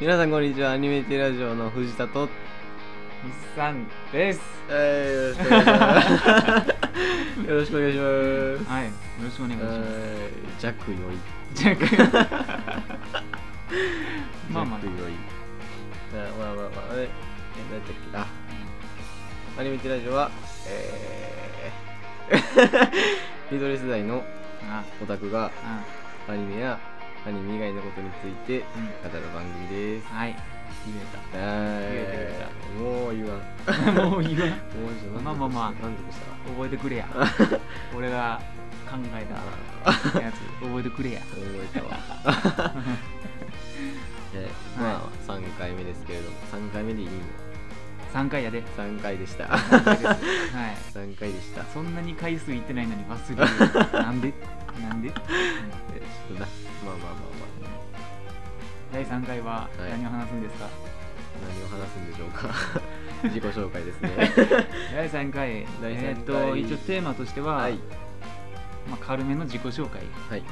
皆さんこんにちは。アニメテラジオの藤田と。日産です。えー、よろしくお願いします。よろしくお願いします。はいよろしくお願いします。はい弱良い。じゃあまあまあ。弱良い。あまあまあまあ。ええ何だっけ？あアニメテラジオはえー、ミドル世代のあ。オタクがあ。アニメやアニメ以外のことについてうん。語る番組です。はい。言えは言えいもう言わん。た もう言わん。もうちょっとまあまあまあ。満足した覚えてくれや。俺が考えあたやつ。覚えてくれや。覚えたわ。でまあ3回目ですけれども。3回目でいいの？3回やで。3回でした。3はい。3回でした。そんなに回数いってないのに忘れるなんで？なんで、うちょっとな。まあまあまあまあ。第3回ははい。何を話すんですか、何を話すんでしょうか。自己紹介ですね。第3回。第三回。えーっと一応テーマとしては、はい。まあ、軽めの自己紹介はい。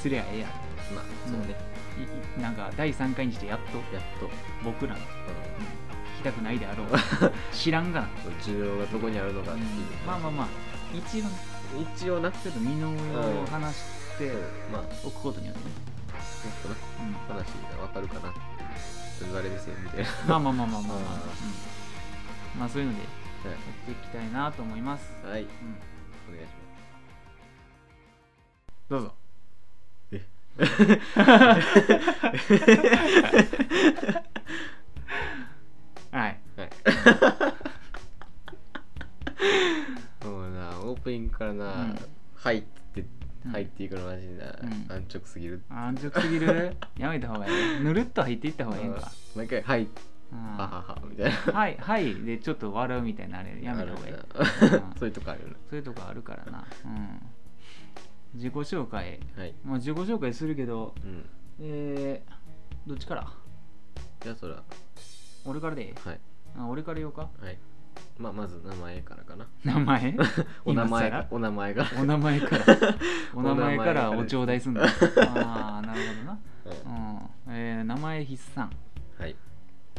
すりゃええやまあそうね、いいなんか第3回にしてやっと。やっと、僕らの。う聞きたくないであろう。知らんがな、ん、需要がどこにあるのかっていう、まあまあまあ。一応ね一応なちょっと身の上を話してまあ。おくことによってね、ちょっとな。うん話がわかるかなって言われですよみたいな。まあまあまあまあまあまあ、あ うん、まあそういうのでやっていきたいなと思います、はい、はい、うん、お願いしどうぞ。え？はい。はい。もうな、オープニングからな、うん。入って、うん。入っていくのマジでな、うん。安直すぎる。安直すぎる？やめた方がいい。ぬるっと入っていった方がいいんか。うん毎回、はい、うん。ははは、みたいな。はいはいでちょっと笑うみたいなあれやめた方がいい。そういうとこあるよそういうとこあるからな。うん。自己紹介。な。はい。もう自己紹介するけどうん。えー、どっちから？じゃあ、そら、俺からでいい？はい。あ俺から言おうか？はい。まあ、まず名前からかな。名前？お名前お名前から。更 お名前からお名前からお頂戴すんだ ああなるほどな。うんうん。えー、名前筆算。はい。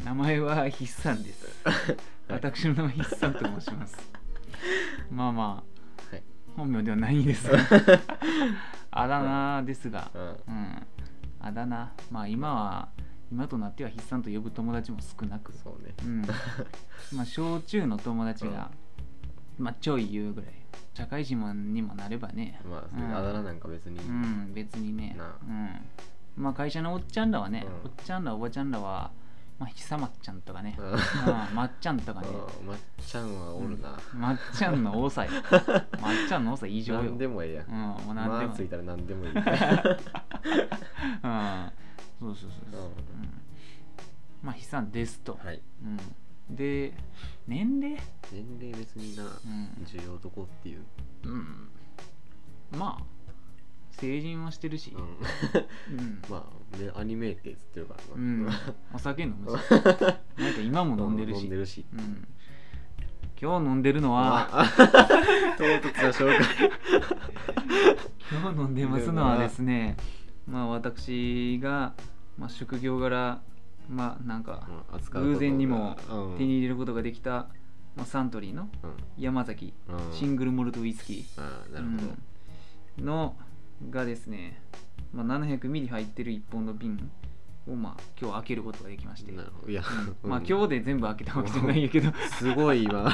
名前は筆算です。はい。私の名前筆算と申します。まあまあ。はい。本名ではないんです。があだ名ですが。うん。うん。あだ名。まあ今は今となっては筆算と呼ぶ友達も少なく。そうね。うん。まあ小中の友達が、まあちょい言うぐらい。社会人にもなればね。まあ、そうん。れあだ名なんか別に。うん別にね。うん。まあ会社のおっちゃんらはね、うん。おっちゃんらおばちゃんらはまあ久松ちゃんとかね、うん。うんまっちゃんとかね。うん。まっちゃんはおるな。まっちゃんの多さよ まっちゃんの多さ異常よ。何でもええやん。うん。もう何でも。まあついたら何でもいい。うんそうそうそうそう、うんうん。まあ悲惨ですと、はい。うん、で年齢？年齢別にな、ん。需要どこっていう。うん。まあ成人はしてるし。うん。うん、まあ、ね、アニメってってるからな。うん、お酒飲むし。なんか今も飲んでるし。飲んでるし。うん、今日飲んでるのは、まあ、唐突な紹介。今日飲んでますのはですねまあ私が、まあ、職業柄まあなんか偶然にもうん。手に入れることができた、まあ、サントリーのうん。山崎うん。シングルモルトウイスキー、のがですね、まあ、700ミリ入ってる1本の瓶をまあ今日開けることができまして、なるほど。いや、うん まあうん今日で全部開けたわけじゃないんやけどすごい今、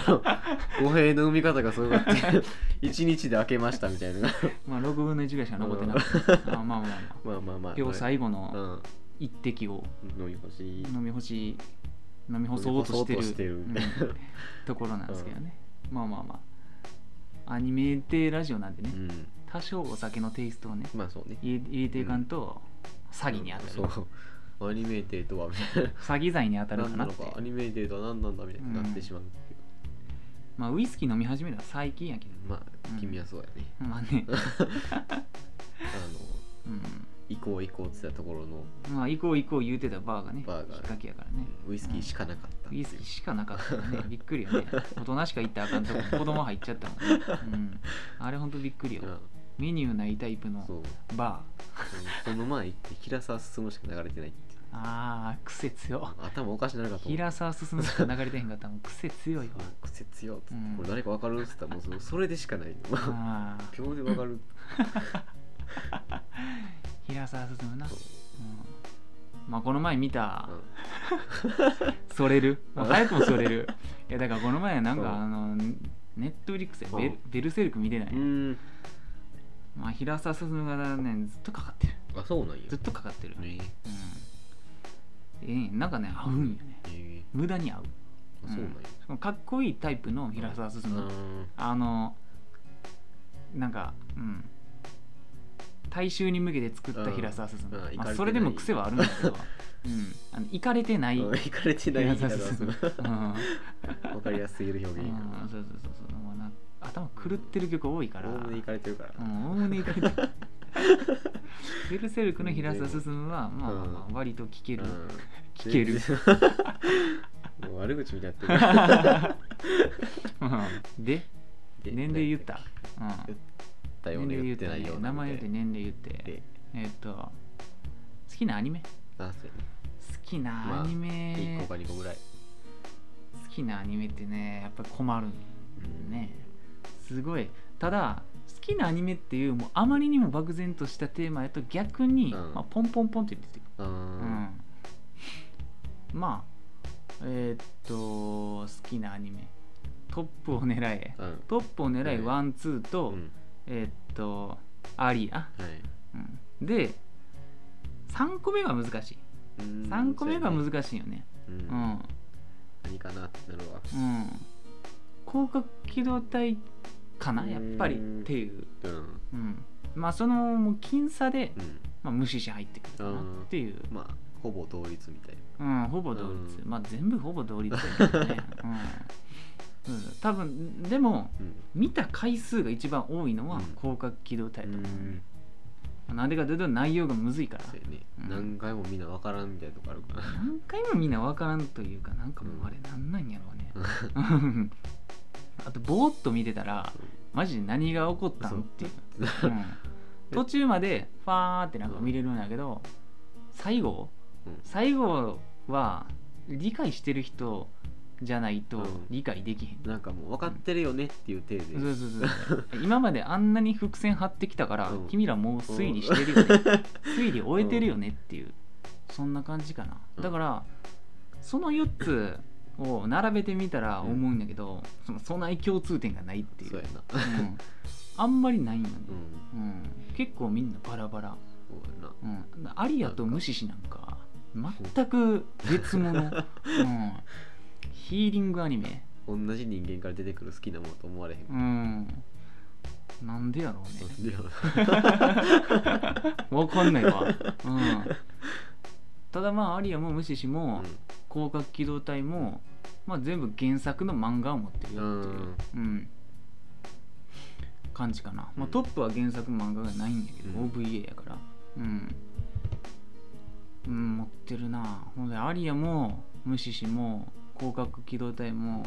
語弊の生み方がすごかった。一日で開けましたみたいな。まあ6分の1ぐらいしか残ってなくて、あまあまあまあまあまあまあ。今日最後うのん。一滴を飲み干し。飲み干し飲み干そうとしてるうんところなんですけどね、まあまあまあアニメってラジオなんでね、うん。多少お酒のテイストをねまあそうね。入れていかんと詐欺に当たる、そう。アニメーテーとはみたいな。詐欺罪に当たる何かなってなのか、アニメーテーとは何なんだみたいになってしまうっていう。まあウイスキー飲み始めたら最近やけどまあうん、君はそうやね。まあね、あの、うん、行こう行こうって言ってたところの。まあ行こう行こう言うてたバーがねバーがきっかけやからね。ウイスキーしかなかったウイスキーしかなかったね。びっくりよね。大人しか行ったらあかんとこ子供入っちゃったもんね、うん、あれほんとびっくりよ。うん。メニューないタイプのバこの前行って平沢進しか流れてない。ってああ癖強頭おかしなるかと。思う平沢進むしか流れてへんかったらもう癖強いわ。あ癖強っつって、うん。これ誰か分かるっつったらもうそのそれでしかない。ああ秒で分かる。平沢進むな、う。ん。そう、まあこの前見た。うん。それる、まあ、早くもそれる。いやだからこの前なんか、う。んあのネットフリックスでベルうん。ベルセルク見てない、うーん。まあ、平沢進がねずっとかかってる。あそうなんや。ずっとかかってる、ね。うんええなんかね合うんよね。え。無駄に合う。あそうなんかっこいいタイプの平沢進、うん。あのなんかうん。大衆に向けて作った平沢進、それでも癖はあるんだけど、うん、あのいかれてない、うん行かれてない平平沢進、沢進うん。分かりやすすぎる表現そうそうそうそう。頭狂ってる曲多いから。らおおむね行かれてるから。うんおおむねいかれてる。ベルセルクの平沢進はまあまあまあ割と聴ける、うん聞ける。もう悪口みたいになってる。う んでで年齢言った、うん、だよね言ってないよね名前言って。年齢言ってで。えっと好きなアニメ？あそうやね好きなアニ1メ、個か2個ぐらい。好きなアニメってねやっぱり困るうん。ねすごい。ただ好きなアニメっていうもうあまりにも漠然としたテーマやと逆に、うん。まあ、ポンポンポンって出てくる。ううんんまあえーっと好きなアニメ。トップを狙え。うん。トップを狙えうん。ワンツーと、うん。えーっとアリア、はい。うん、で3個目が難しい。うん。3個目が難しいよね。ううん。ん何かなってなるわ。うん。広角機動隊かなうん。やっぱりっていう、うん。うん、まあそのもう僅差で、うん。まあ、無視し入ってくるかなっていう、まあほぼ同率みたいうん、ほぼ同率、うん。まあ全部ほぼ同率だけどね、うん。うん、多分でもなうん。見た回数が一番多いのはうん。広角機動隊と思う、ん。なんでかというと内容がむずいから。ね。うん。何回もみんな分からんみたいなとこあるから。何回もみんな分からんというかなんかもうあれなんなんやろうね。あとぼーっと見てたらマジで何が起こったんっていう、う。ん。途中までファーってなんか見れるんやけど最後うん最後は理解してる人じゃないとうん。理解できへん、なんかもう分かってるよねっていう体で。そうそうそう今まであんなに伏線張ってきたから、うん。君らもう推理してるよね、推理終えてるよねっていうそんな感じかな。うん。だからその4つを並べてみたら思うんだけど、そのそない共通点がないっていう。そうやな。うん。あんまりないんよ。ね、うん。うん、結構みんなバラバラ、そうやな。うん、アリアと無視しなんか全く別物、うん、ヒーリングアニメ。同じ人間から出てくる好きなものと思われへん。うん。なんでやろうね。でわかんないわ、うん、ただまあアリアも無視しも、広角機動隊も、まあ、全部原作の漫画を持ってるよっていう、うん。感じかな、まあ、トップは原作漫画がないんだけど、うん。OVA やから。うん、うん、持ってるな。ほんでアリアも無視しも広角機動隊も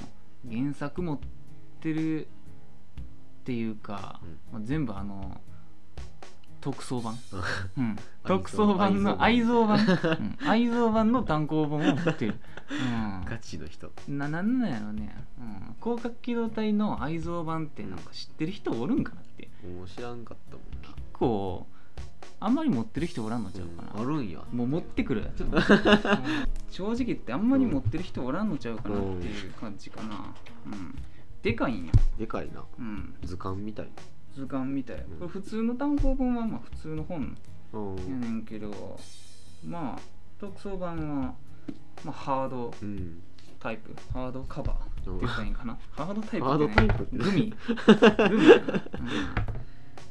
原作持ってるっていうか、まあ、全部あの特装版、うん、特装版の愛蔵版。うん。愛蔵版の単行本を持ってる、うん、ガチの人。ななんなんやろね、うん、広角機動隊の愛蔵版ってなんか知ってる人おるんかなって。知らんかったもんな。結構あんまり持ってる人おらんのちゃうかな、うん。あるんやもう持ってくる。正直言ってあんまり持ってる人おらんのちゃうかなっていう感じかな、うん、でかいんや、でかいな。うん、図鑑みたい図鑑みたい。ん。これ普通の単行本はまあ普通の本うん。やねんけどまあ特装版は、まあ、ハードうん。タイプ。ハードカバーって言ったらいいんかな。ハードタイプハードタイプグミ。グミうん、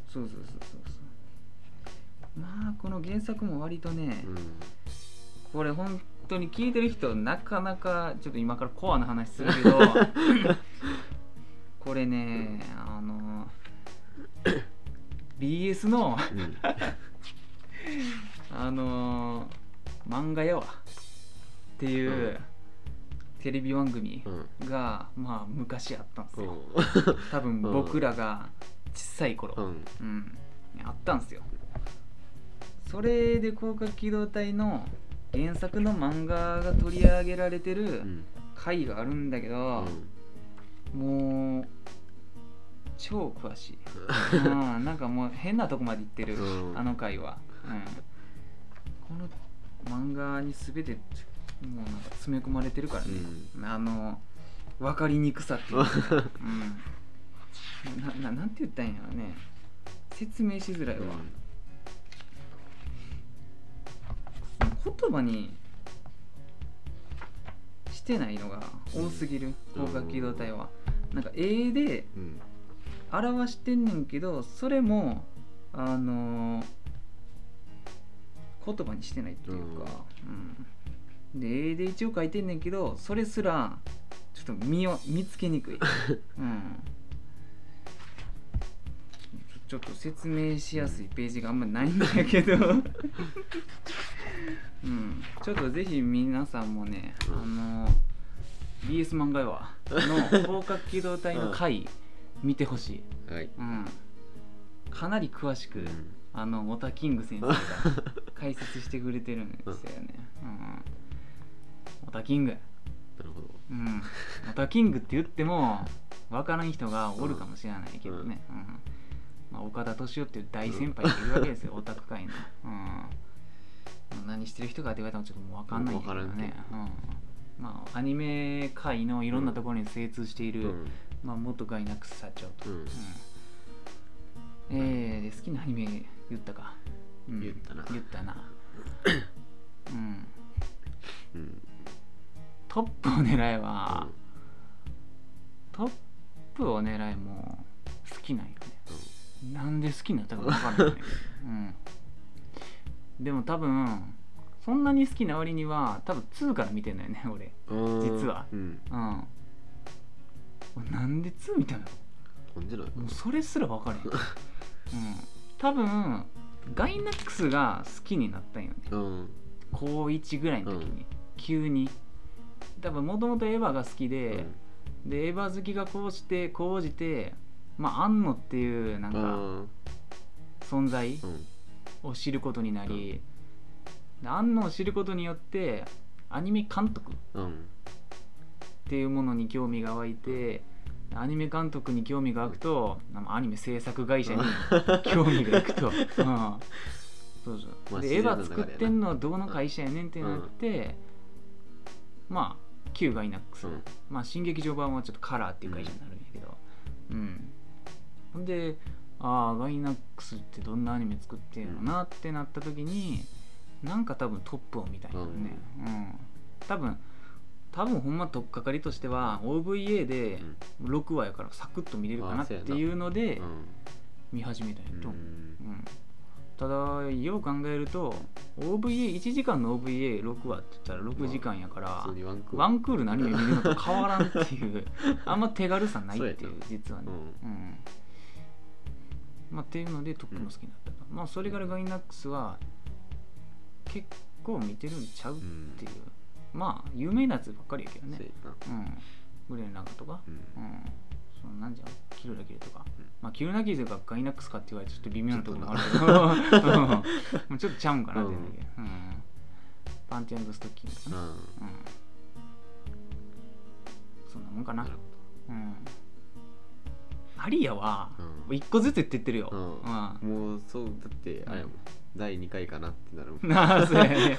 そうそうそうそうまあこの原作も割とね、うん。これ本当に聞いてる人なかなかちょっと今からコアな話するけど これねあの BS のうん。あの漫画やわ。っていう、うん。テレビ番組うん。が、まあ昔あったんですうよん。多分僕らが小さい頃、うん。うん、あったんですよそれで広角機動隊の原作の漫画が取り上げられてうるん回があるんだけど、もう超詳しい、うん、なんかもう変なとこまで行ってる、うん。あの回は、うん、この漫画に全てもうなんか詰め込まれてるからね、あの分かりにくさっていうか、うん、なななんて言ったんやろね。説明しづらいわ、言葉にしてないのが多すぎるうん。広角機動隊は、なんか絵でうん。表してんねんけどそれもあのー言葉にしてないっていうか、うん。で絵で一応書いてんねんけどそれすらちょっと見を見つけにくい、うん、ちょちょっと説明しやすいページがあんまりないんだけど、うん、ちょっとぜひ皆さんもね、あの BS 漫画話の 広角機動隊の回見てほしい、はい。うん、かなり詳しく、うん。あのモタキング先生が解説してくれてるんですよね、うん、モタキング。なるほど。うん、モタキングって言っても分からん人がおるかもしれないけどね、うん。まあ、岡田敏夫っていう大先輩がいるわけですよ、オタク界の、うん、何してる人かって言われたらちょっともう分かんないんだけどね、うんまあ、アニメ界のいろんなところに精通している、うん。まあ、元ガイナックス社長と、うん。うん。えー、で好きなアニメ言ったか、うん。言ったな。言ったな。うん。うん。トップを狙えは、トップを狙いも好きなんよね。なんで好きになったか分からない。うん、でも多分そんなに好きな割には多分2から見てんだよね 俺。うん実は。うん。うん。なんで2見たの？なんでないもうそれすら分からへん、うん、多分ガイナックスが好きになったんよね。うん。高1ぐらいの時に、う急に。多分もともとエヴァが好きで、うん。でエヴァ好きがこうしてこうじてまあ安野っていうなんかうん。存在うんを知ることになり、で安野を知ることによってアニメ監督っうん。ていうものに興味が湧いてアニメ監督に興味が湧くとアニメ制作会社に 興味がいくと、うん、そうそう、まあでエヴァ作ってんのはどの会社やねんってなって、まあ旧ガイナックス、うん。まあ新劇場版はちょっとカラーっていう会社になるんやけど。うん、ほんでああガイナックスってどんなアニメ作ってんのなってなった時になんか多分トップを見たいよね。うん、多分多分ほんま取っかかりとしては OVA で6話やからサクッと見れるかなっていうのでうん。見始めたんやと、う。ん。うん。ただよう考えると OVA1 時間の OVA6 話って言ったら6時間やから、ワンクール。ワンクールのアニメ見るのと変わらんっていうあんま手軽さないっていう 実はね。うん。うんまあっていうのでトップも好きになったと、まあそれからガイナックスは結構見てるんちゃうっていう、まあ有名なやつばっかりやけどね。そうん。グレンラガとか。うん。うん。そのなんじゃんキルラキルとか、うん。まあキルラキルがガイナックスかって言われてちょっと微妙なところもあるけど。ちょっとちゃうんかなって言うん。だけど、うん。パンティストッキングとかね。うん。うん。そんなもんかな。うんアリアはうん。一個ずつ言ってってるよ、ううん。どもうそうだってあれやもん。第2回かなってなるもん。な あそうやね。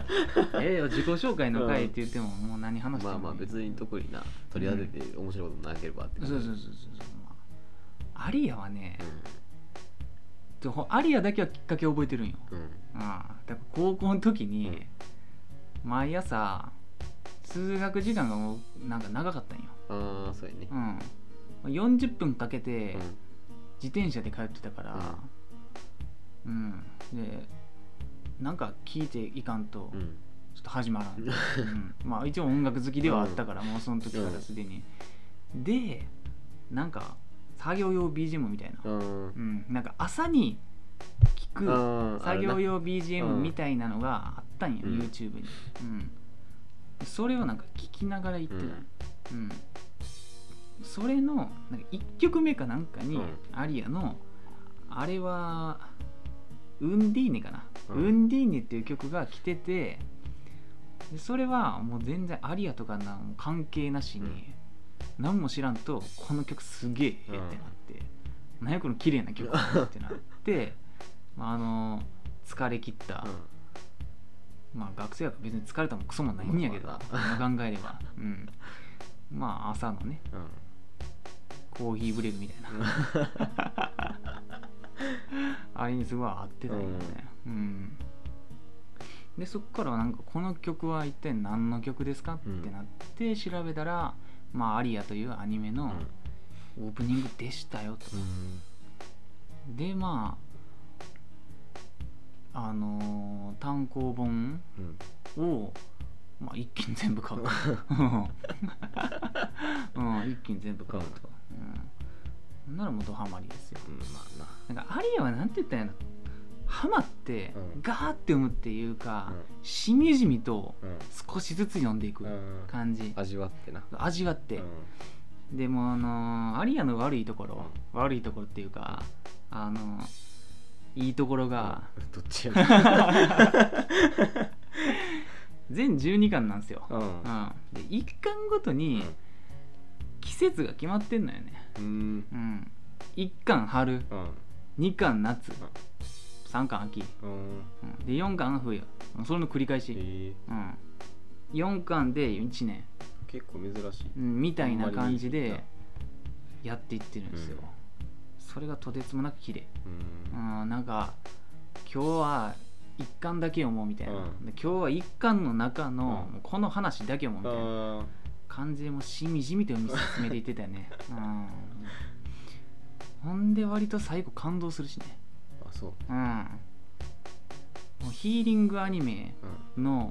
ええよ自己紹介の回って言ってももう何話してもまあまあ別に特にな取り当てて面白いことなければってそうそうそうそうそう、まあ、アリアはねう、でほアリアだけはきっかけ覚えてるんよ、んうん。うん、だから高校の時に、毎朝通学時間がもうなんか長かったんよ、ああそうやね。うん、40分かけてうん。自転車で通ってたからうん、でなんか聞いていかんとうん。ちょっと始まらん、うん、まあ一応音楽好きではあったから、もうその時からすでに、でなんか作業用 BGM みたいな、うん。うん、なんか朝に聞く作業用あ BGM みたいなのがあったんよ、うん。YouTube に、うん、それをなんか聞きながら行ってた、うんそれのなんか1曲目かなんかに、うん。アリアのあれはウンディーネかな、うん。ウンディーネっていう曲が来ててでそれはもう全然アリアとかなもう関係なしに、うん。何も知らんとこの曲すげえってなって、何やこの綺麗な曲ってなって まああの疲れ切った、まあ学生やから別に疲れたもクソもないんやけど、ま今考えれば、うん、まあ朝のね。うんコーヒーブレイクみたいな。あれにすごい合ってたよね。うん、でそっからはなんかこの曲は一体何の曲ですかってなって調べたら、まあアリアというアニメのオープニングでしたよと、うん。でまああのー単行本うん。を、まあ、一気に全部買うと、うん、一気に全部買うと、うん、ならもうドハマりですよ。うんまあな。んかアリアはなんて言ったんやろ。ハマってうん。ガーって読むっていうか、うん。しみじみと少しずつ読んでいくうん感じ、味わってな。味わって、でもあのーアリアの悪いところ、悪いところっていうかあのーいいところが、どっちやね 全12巻なんですよ、うん。うん、で1巻ごとに季節が決まってんのよね、うん。うん、1巻春。うん。2巻夏。3巻秋、うん。うん、で4巻冬。それの繰り返し、え。うん、4巻で1年、ー結構珍しい。うん、みたいな感じでやっていってるんですよ、うん。それがとてつもなく綺麗。うん。うん、なんか今日は一巻だけ読もうみたいな、うん。で今日は一巻の中の、この話だけ読もうみたいな。あ感じでもうしみじみと読み進めていってたよね、うん、ほんで割と最後感動するしね。ーあそう。うん。もうヒーリングアニメうん。の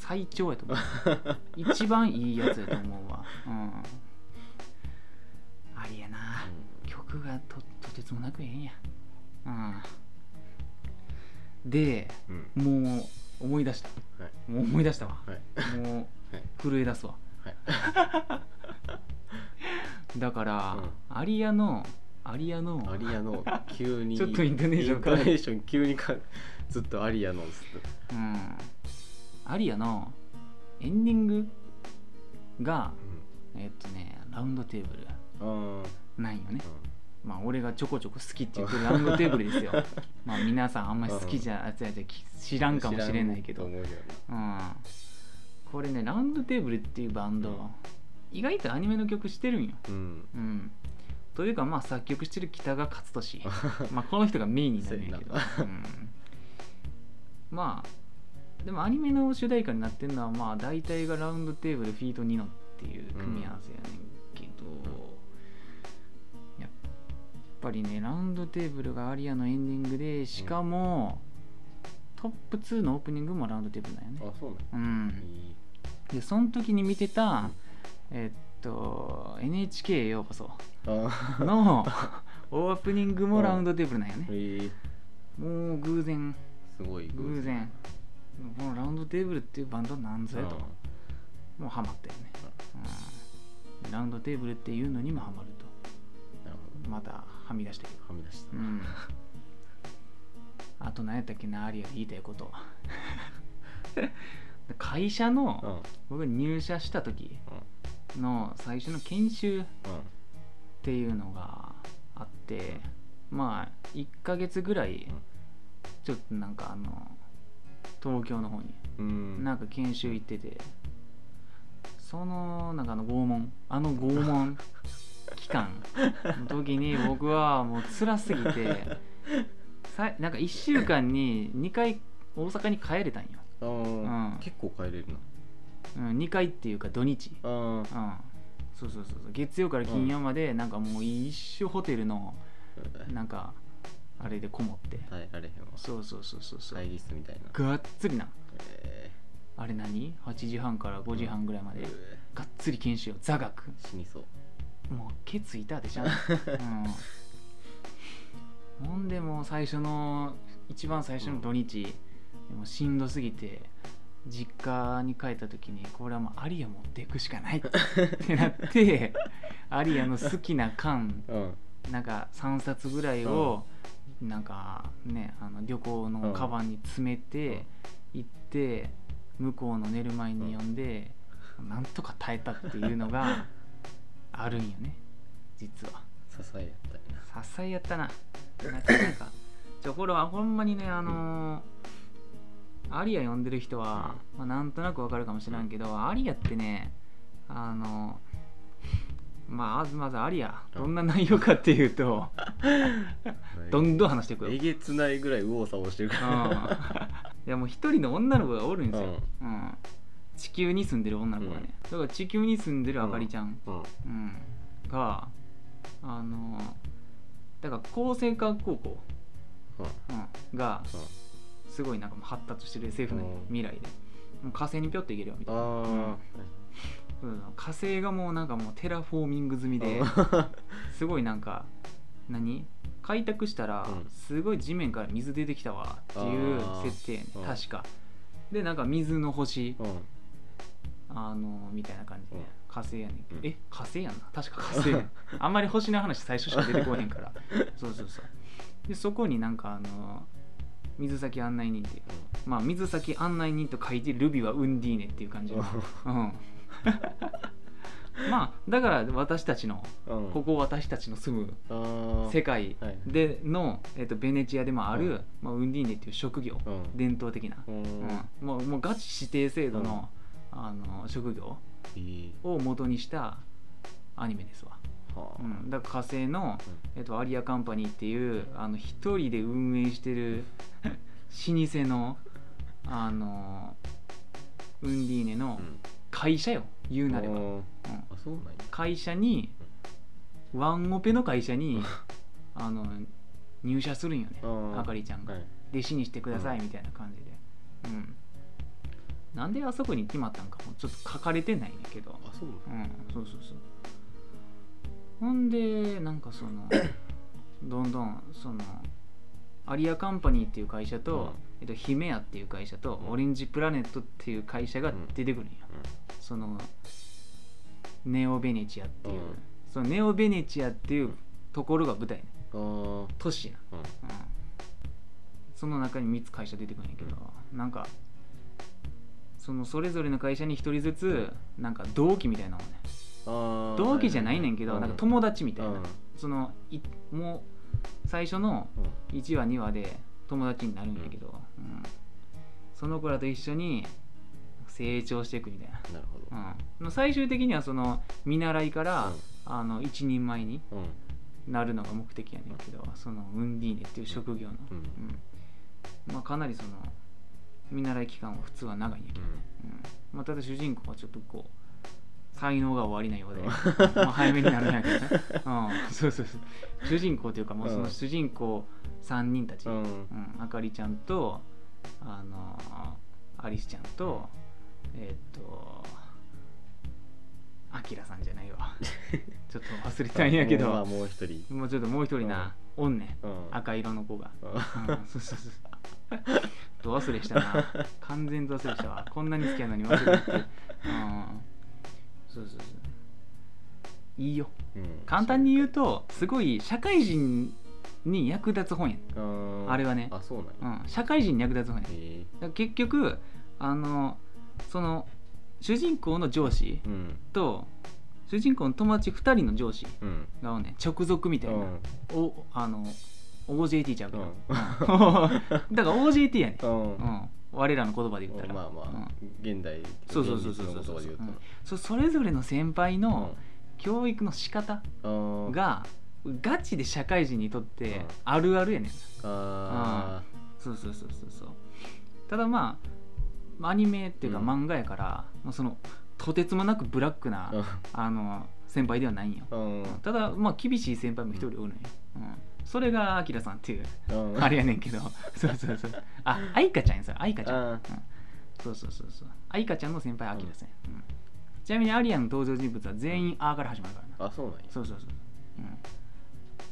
最長やと思う。一番いいやつやと思うわ。うん。ありやな。曲がととてつもなくええんや。うん。でうん。もう思い出した。はい。もう思い出したわ。はい。もう はい。震え出すわはい。だから、うん。アリアのアリアのアリアの急に ちょっとイントネーションイントネーション急にかずっとアリアのずっうん。アリアのエンディングがえっとねラウンドテーブル。ないよね。まあ俺がちょこちょこ好きって言ってるラウンドテーブルですよ。まあ皆さんあんまり好きじゃあじゃあじゃあ知らんかもしれないけど。うんこれねラウンドテーブルっていうバンド。意外とアニメの曲してるんよ。うん。うん。というかまあ作曲してる北川勝利。まあこの人がメインになるんやけど、そううん、まあでもアニメの主題歌になってるのはまあ大体がラウンドテーブルフィートニノっていう組み合わせやねんけど、やっぱりねラウンドテーブルがアリアのエンディングでしかも、トップ2のオープニングもラウンドテーブルなんよね。あそううなんん。いいでその時に見てた、えっと NHK へようこそあのオープニングもラウンドテーブルなんよね。ええ。もう偶然。すごい。偶然。このラウンドテーブルっていうバンドなんぞやと。もうハマったよね、うん、ラウンドテーブルっていうのにもハマると。またはみ出してくる。どはみ出した。うん。あと何やったっけなアリアで言いたいこと 会社うん。の僕が入社した時の最初の研修っていうのがあってまあ1ヶ月ぐらいちょっとなんかあの東京の方になんか研修行っててそのなんかあの拷問あの拷問期間の時に僕はもう辛すぎて さなんか1週間に2回大阪に帰れたんよ、あーうん。結構帰れるうん、2回っていうか土日。うん。そうそうそうそう。月曜から金曜までなんかもう一生ホテルのあなんかあれでこもって。耐えられへんわ。そうそうそうそうそう。会議室みたいな。がっつりなえあれ何 ?8 時半から5時半ぐらいまで。ーうがっつり研修を。座学。え死にそう。もうケツいたでしょ、うん、ほんでもう最初の一番最初の土日、でもしんどすぎて実家に帰った時にこれはもうアリア持っていくしかないって なってアリアの好きな缶うん。なんか3冊ぐらいを、なんかねあの旅行のカバンに詰めて行って向こうの寝る前に読んで、なんとか耐えたっていうのが あるんよね実は。支えやったりな。支えやったな。なかなか。じゃこれはほんまにねあのーアリア読んでる人は、まあ、なんとなくわかるかもしれんけど、アリアってねあの まあまずアリアどんな内容かっていうと どんどん話していくよ。えげつないぐらい右往左往してるから。うん。いやもう一人の女の子がおるんですよ、うん。地球に住んでる女の子がね、だから地球に住んでるあかりちゃん、うん。うん。があのだから厚生科学高校、うん。うん、がすごいなんかもう発達してる SF のうん。未来で、もう火星にぴょっていけるよみたいな、あうん。火星がもうなんかもうテラフォーミング済みで。あ すごいなんか何？開拓したらうん。すごい地面から水出てきたわっていう設定やねうん。確か。でなんか水の星。うん。あのみたいな感じで。うん。火星やねん。けど、うん。え？火星やんな？確か火星やん。あんまり星の話最初しか出てこへんから。そうそうそう。でそこになんかあの水先案内人っていう。まあ水先案内人と書いてルビはウンディーネっていう感じ。のうん。まあだから私たちのうん。ここ私たちの住む世界はい。での、えっとベネチアでもある、うん。まあ、ウンディーネっていう職業。うん。伝統的な、うん。うん。もうもうガチ指定制度の,、あの職業を元にしたアニメですわ、はあうん、だから火星の、えっとアリアカンパニーっていうあの一人で運営してる老舗のあのウンディーネのうん。会社よ。言うなれば、うん。会社にワンオペの会社にあの入社するんよね。うんあかりちゃんが。はい。弟子にしてくださいみたいな感じで。うん。なんであそこに決まったんかも。ちょっと書かれてないねんけど。あそううん。そうそうそうほんでなんかその どんどんそのアリアカンパニーっていう会社と、えっと、ヒメアっていう会社と、うん。オレンジプラネットっていう会社が出てくるんよ、そのネオベネチアっていう、うん。そのネオベネチアっていうところが舞台ね。都市な、ーうん。うん、その中に3つ会社出てくるんやけど、なんかそのそれぞれの会社に1人ずつなんか同期みたいなのをね同期じゃないねんけど、うん。なんか友達みたいな、うん。そのいもう最初のうん。1話2話で友達になるんやけど、うん。その子らと一緒に成長していくみたいな、なるほど。うん、最終的にはその見習いから、うん。あの一人前にうん。なるのが目的やねんけどそのウンディーネっていう職業の、うん。うん。まあ、かなりその見習い期間は普通は長いんやけど。ね、うん。まあ、ただ主人公はちょっとこう才能が終わりなようで、まあ早めになるんやけどね、うん、そうそうそう主人公というかもうその主人公3人たち、うんあかりちゃんとあのアリスちゃんと、えーっとアキラさんじゃないわちょっと忘れたんやけどもう一人もうちょっともう一人な、おんねうん赤色の子が、うんうん、そうそうそう忘れしたな完全と忘れしたわこんなに好きやのに忘れてうんそうそうそう。いいよ。うん。簡単に言うとすごい社会人に役立つ本やあれはね。あそうなんや。うん、社会人に役立つ本や結局あのその主人公の上司うん。と主人公の友達2人の上司うん。がね直属みたいな、うん。おあの OJT ちゃうけど、うん。うん。だから OJT やね、うん。うん、我らの言葉で言ったら、まあまあ現代そうそうそうそうそう言葉で言うとそそれぞれの先輩の教育の仕方うんがガチで社会人にとってうん。あるあるやねん。あそうそうそうそうそう。ただまあアニメっていうかうん。漫画やから、もうそのとてつもなくブラックな、ーあの先輩ではないんよ、うん。ただまあ厳しい先輩も一人おるんよ、うん、それがアキラさんっていううん。あれやねんけど。そうそうそう。あ愛花ちゃんやそれ愛花ちゃん、あうん、そうそうそうそう。愛花ちゃんの先輩アキラさんや、うん。ちなみにアリアの登場人物は全員あーから始まるからな。あそうなんや。そうそうそう、うん、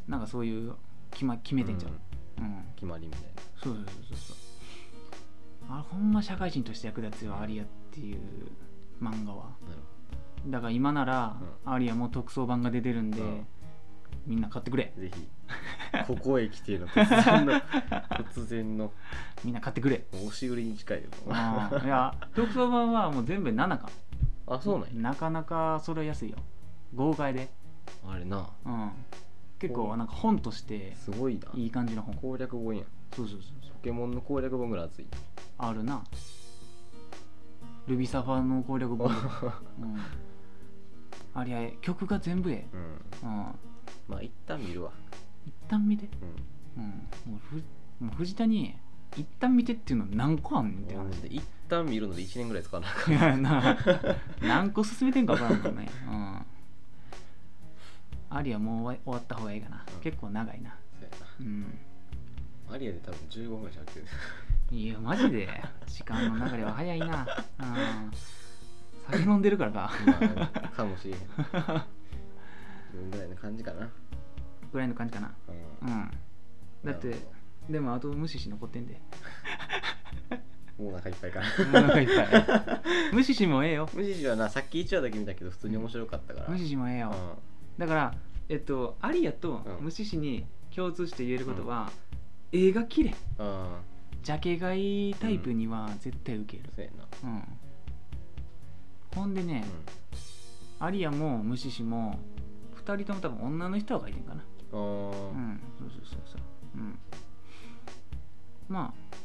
なんかそういう決,、ま、決めてんじゃん、うん。決まりみたいそうそうそうそうそう。あほんま社会人として役立つよアリアっていう漫画は。だから今なら、アリアも特装版が出てるんで、うんみんな買ってくれ。ぜひ。ここへ来ての突然の突然の。みんな買ってくれ。押し売りに近いよ。いや特装版はもう全部7かあそうなんや。なかなかそれ安いよ。豪快で。あれな。うん。結構なんか本としてすごいな。いい感じの本。攻略本や。んそうそうそうそう。ポケモンの攻略本ぐらい熱い。あるな。ルビサファの攻略本、うん、ありゃえ曲が全部えうん。え、うん、まあ一旦見るわ。一旦見て、うん。うん、もうふもう藤田に一旦見てっていうの何個あんねんって話で。一旦見るので1年ぐらい使わなあかいんやな何個進めてんか分からんもんね。うん。アリアもう終わ終わった方がいいかな、うん。結構長いな。そうやうん。なアリアで多分15分ぐらいしゃべってる。いやマジで。時間の流れは早いな。うん。酒飲んでるからか。まあかもしれへんぐらいの感じかなぐらいの感じかなうん。だってでもあと無視し残ってん。でもうお腹いっぱいかなお腹いっぱい無視しもええよ無視しはなさっき1話だけ見たけど普通に面白かったから無視しもええよ、だからえっとアリアと無視しに共通して言えることは、映画綺麗うん。うん。ジャケ買いタイプには絶対受けるそうやなうん、ほん。でね、アリアも無視しも2人とも多分女の人が書いてんかな。うんあー。うんそうそうそうそう。うん。まあ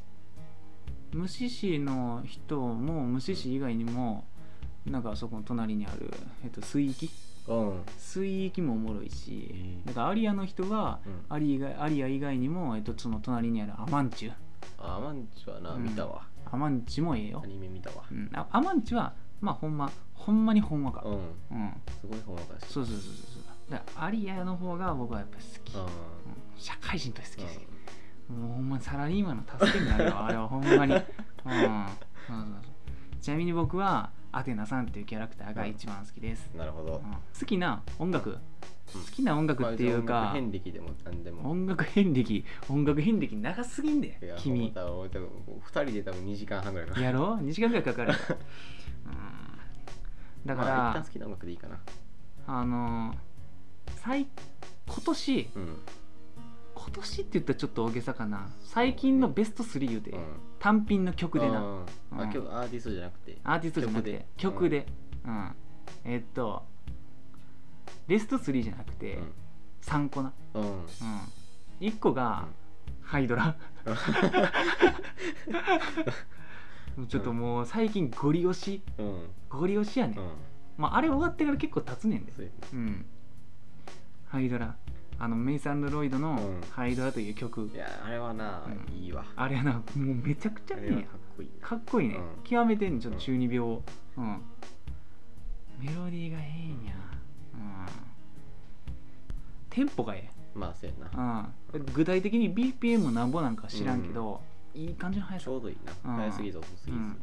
無視しの人も無視し以外にもなんかそこの隣にある、えっと、水域。うん。水域もおもろいしへえだからアリアの人はうん。アリ以外アリア以外にも、えっと、その隣にあるアマンチュ。あアマンチはなうん。見たわ。アマンチもええよ。ア、ニメ見たわ。うん、あアマンチはまあほんまほんまにほんまか。うん。うん。すごいほんわかそうそうそうそうだアリアの方が僕はやっぱり好き、うん。うん。社会人として好きです。うん。もうほんまにサラリーマンの助けになるよ あれはほんまに、うん、ちなみに僕はアテナさんっていうキャラクターが一番好きです、なるほど。うん。好きな音楽？うん。好きな音楽っていうか、まあ音楽遍歴でも何でも。音楽遍歴音楽遍歴長すぎんで君。多分俺多分2人で多分2時間半ぐらいかかる。やろ？う2時間ぐらいかかる、うん、だから、まあ、一旦好きな音楽でいいかな。あの最今年うん。今年って言ったらちょっと大げさかな。最近のベスト3言うて、うん。単品の曲でな、うん。うん。あ今日アーティストじゃなくて。アーティストじゃなくて。曲で。うん、えっとベスト3じゃなくて、3個な、うん。うん。うん、1個が、ハイドラ。ちょっともう最近ゴリ押し。うん。ゴリ押しやね。ん、うん。まあ、あれ終わってから結構経つねんで。うんハイドラあのメイサンドロイドのうん「ハイドラ」という曲、いやあれはな、うん。いいわ。あれやなもうめちゃくちゃいいね。かっこいいかっこいいね、うん。極めてんねんちょっと中二病。うん、メロディーがええんや、うん、テンポがえまあそうやえな、うん、具体的に BPM なんぼなんか知らんけど、いい感じの速さ。ちょうどいいな、うん。早すぎず遅すぎず、うん。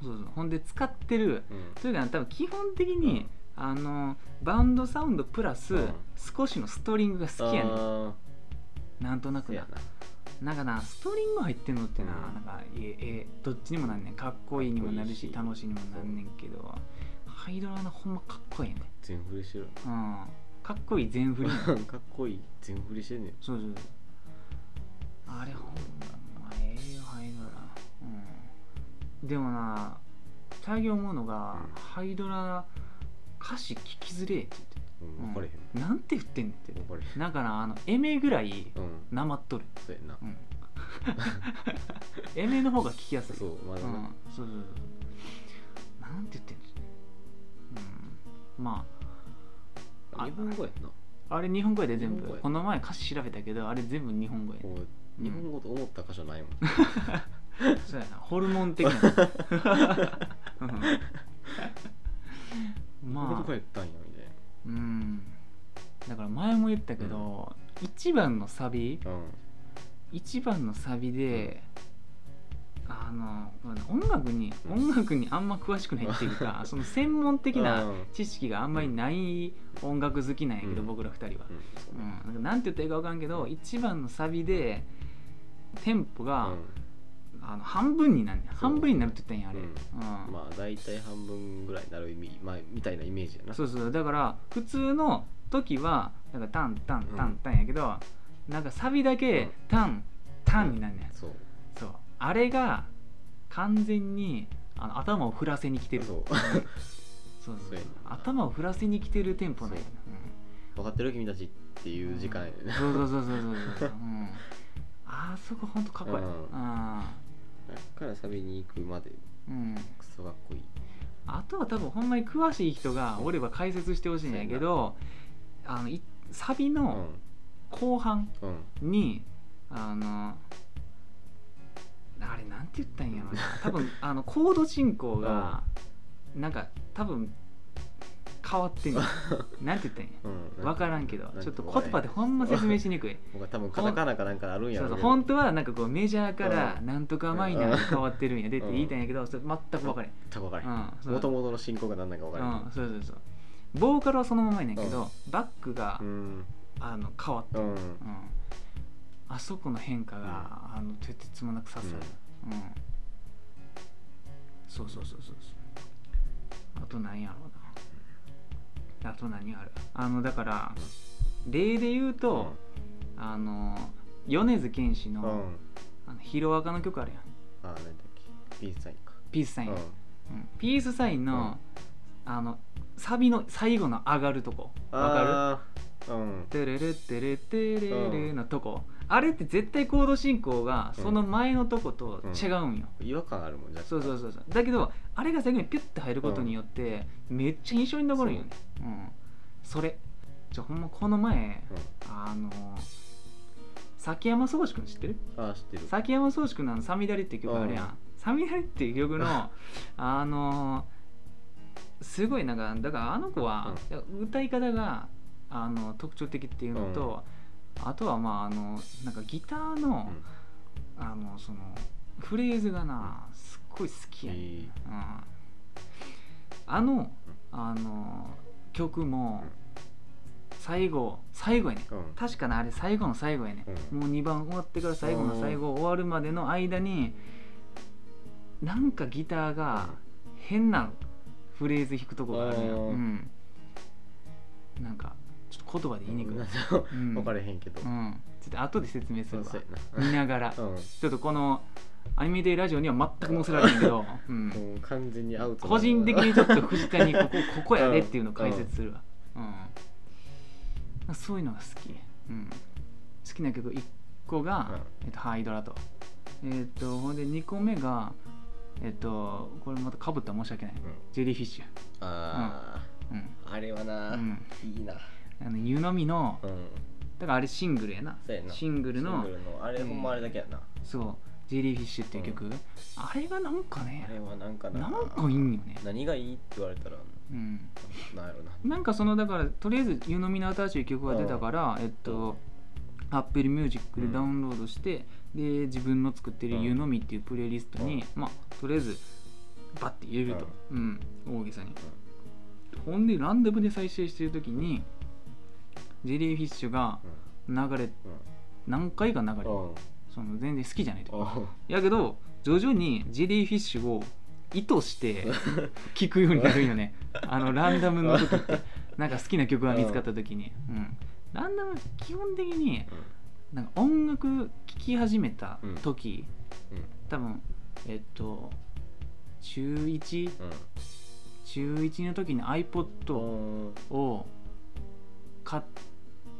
そうそう。ほんで使ってるうん。というか多分基本的に、あのバウンドサウンドプラス、うん。少しのストリングが好きやねん。あなんとなくな。な。なんかなストリング入ってんのってな,、うん。なんかえええどっちにもなんねん。かっこいいにもなるし楽しいにもなんねんけどハイドラはなほんまかっこいいね全振りしてる。うん。かっこいい全振り。かっこいい全振りしてんねん。そうそうそう。あれほんまええよハイドラうん。でもな最近思うのが、うん。ハイドラ歌詞聞きづれえってうん分かれへん。言って、なんて言ってんねんって。分かれへん。だからあのエメぐらいうん。なまっとる。そうやな。うん。エメの方が聞きやすい。そうまだうん。な、そうそうそう。なんて言ってんの。うん。まあ。日本語やな。あれ日本語やで全日本語や。部この前歌詞調べたけどあれ全部日本語や。でこううん。日本語と思った箇所ないもん、そうやな。ホルモン的な どこやったんやみたいうん。だから前も言ったけど、一番のサビなうん。一番のサビで、あの音楽にうん。音楽にあんま詳しくないっていうか その専門的なうん。知識があんまりない音楽好きなんやけど、うん。僕ら二人は、うん。そううんねなんて言ったらいいか分からんけど一番のサビでテンポが、あの半分になんねん半分になるって言ったんやあれ、うん。うん。まあ大体半分ぐらいになる意味、まあ、みたいなイメージやな。そうそう。だから普通の時はだからタンタンタンタンやけど、なんかサビだけうん。タンタンになんねん。そう。そう。あれが完全にあの頭を振らせに来てる。そう。そうそう。頭を振らせに来てるテンポなんや分かってる君たちっていう時間やねうんそうそうそうそうそうそう、うん、あそこほんとかっこいい、うんからサビに行くまで。ーうん。クソかっこいい。あとは多分ほんまに詳しい人が俺は解説してほしいんやけどあのいサビうん。の後半うん。に、あのあれなんて言ったんやろな。多分あのコード進行がなんか多分変わってんの なんて言ったんや？うん分からんけど。ちょっと言葉でほんま説明しにくい。僕は多分カタカナかなんかあるんやそうそう本当はなんかこうメジャーからうん。なんとかマイナーに変わってるんやでってうん。言いたいんやけどそれ全く分からへん。全く分からへん。もともとの進行が何だか分からへん。うんそうそうそう。ボーカルはそのままやねんけどバックがうん。あの変わってる、うん。うん、あそこの変化が、あのててつもなく刺さる、うん。そうそうそうそうあと何やろうなあと何ある？あのだから、例で言うと、あの米津玄師の,、うん。うんあのヒロアカの曲あるやん。あ何だっけ？ピースサインか。ピースサイン、うん。うん。ピースサインの、あのサビの最後の上がるとこ。わかる？うん。テレレテレテレレのとこ、あれって絶対コード進行がその前のとこと違うんよ、違和感あるもんじゃそうそうそうそう。だけどあれが最後にピュッて入ることによってめっちゃ印象に残るんよね。う。ん。それ。じゃほんまこの前あの崎山宗志君知ってる？ああ知ってる。崎山宗志君のあの「サミダリ」っていう曲あるやうん。ん「サミダリ」っていう曲の あのすごいなんかだからあの子は歌い方があの特徴的っていうのと、あとはまああのなんかギターの,、あのそのフレーズがなすっごい好きやねうん、あのあの曲も最後最後やねん。うん。確かなあれ最後の最後やね、うん。もう2番終わってから最後の最後終わるまでの間になんかギターが変なフレーズ弾くとこがあるよ、ううんん、なんか言葉で言いにくい、うん。うん。分かれへんけど。うん、ちょっと後で説明するわ。見ながら。なうん。ちょっとこのアニメデイラジオには全く載せられないけど、うん、もう完全にアウト個人的にちょっと藤田にここここやでっていうのを解説するわ、うん。そういうのが好き、うん、好きな曲1個が、えっと、ハイドラと。えっとほんで2個目がえっとこれまたかぶったら申し訳ない、うん。ジェリーフィッシュ。あうん。ああれはなうん。いいなあの湯飲みのうん。だからあれシングルやな。シングルのあれほんまあれだけやな。そう。ジェリーフィッシュっていう曲、あれがなんかねあれはなんかななんかいいんよね。何がいいって言われたらうん。なんやろな。なんかそのだからとりあえず湯飲みの新しい曲が出たから、えっと Apple Music でダウンロードして、で自分の作ってるうん。湯飲みっていうプレイリストに、まあとりあえずバッて入れると、うん。大げさに、ほんでランダムで再生してる時にジェリーフィッシュが流れ何回か流れその全然好きじゃないと。うん。やけど徐々にジェリーフィッシュを意図して 聴くようになるんよね。あのランダムの時って。なんか好きな曲が見つかった時に、うん、ランダム基本的になんか音楽聴き始めた時、多分えっと中1うん。中1の時に iPod うん。を買っ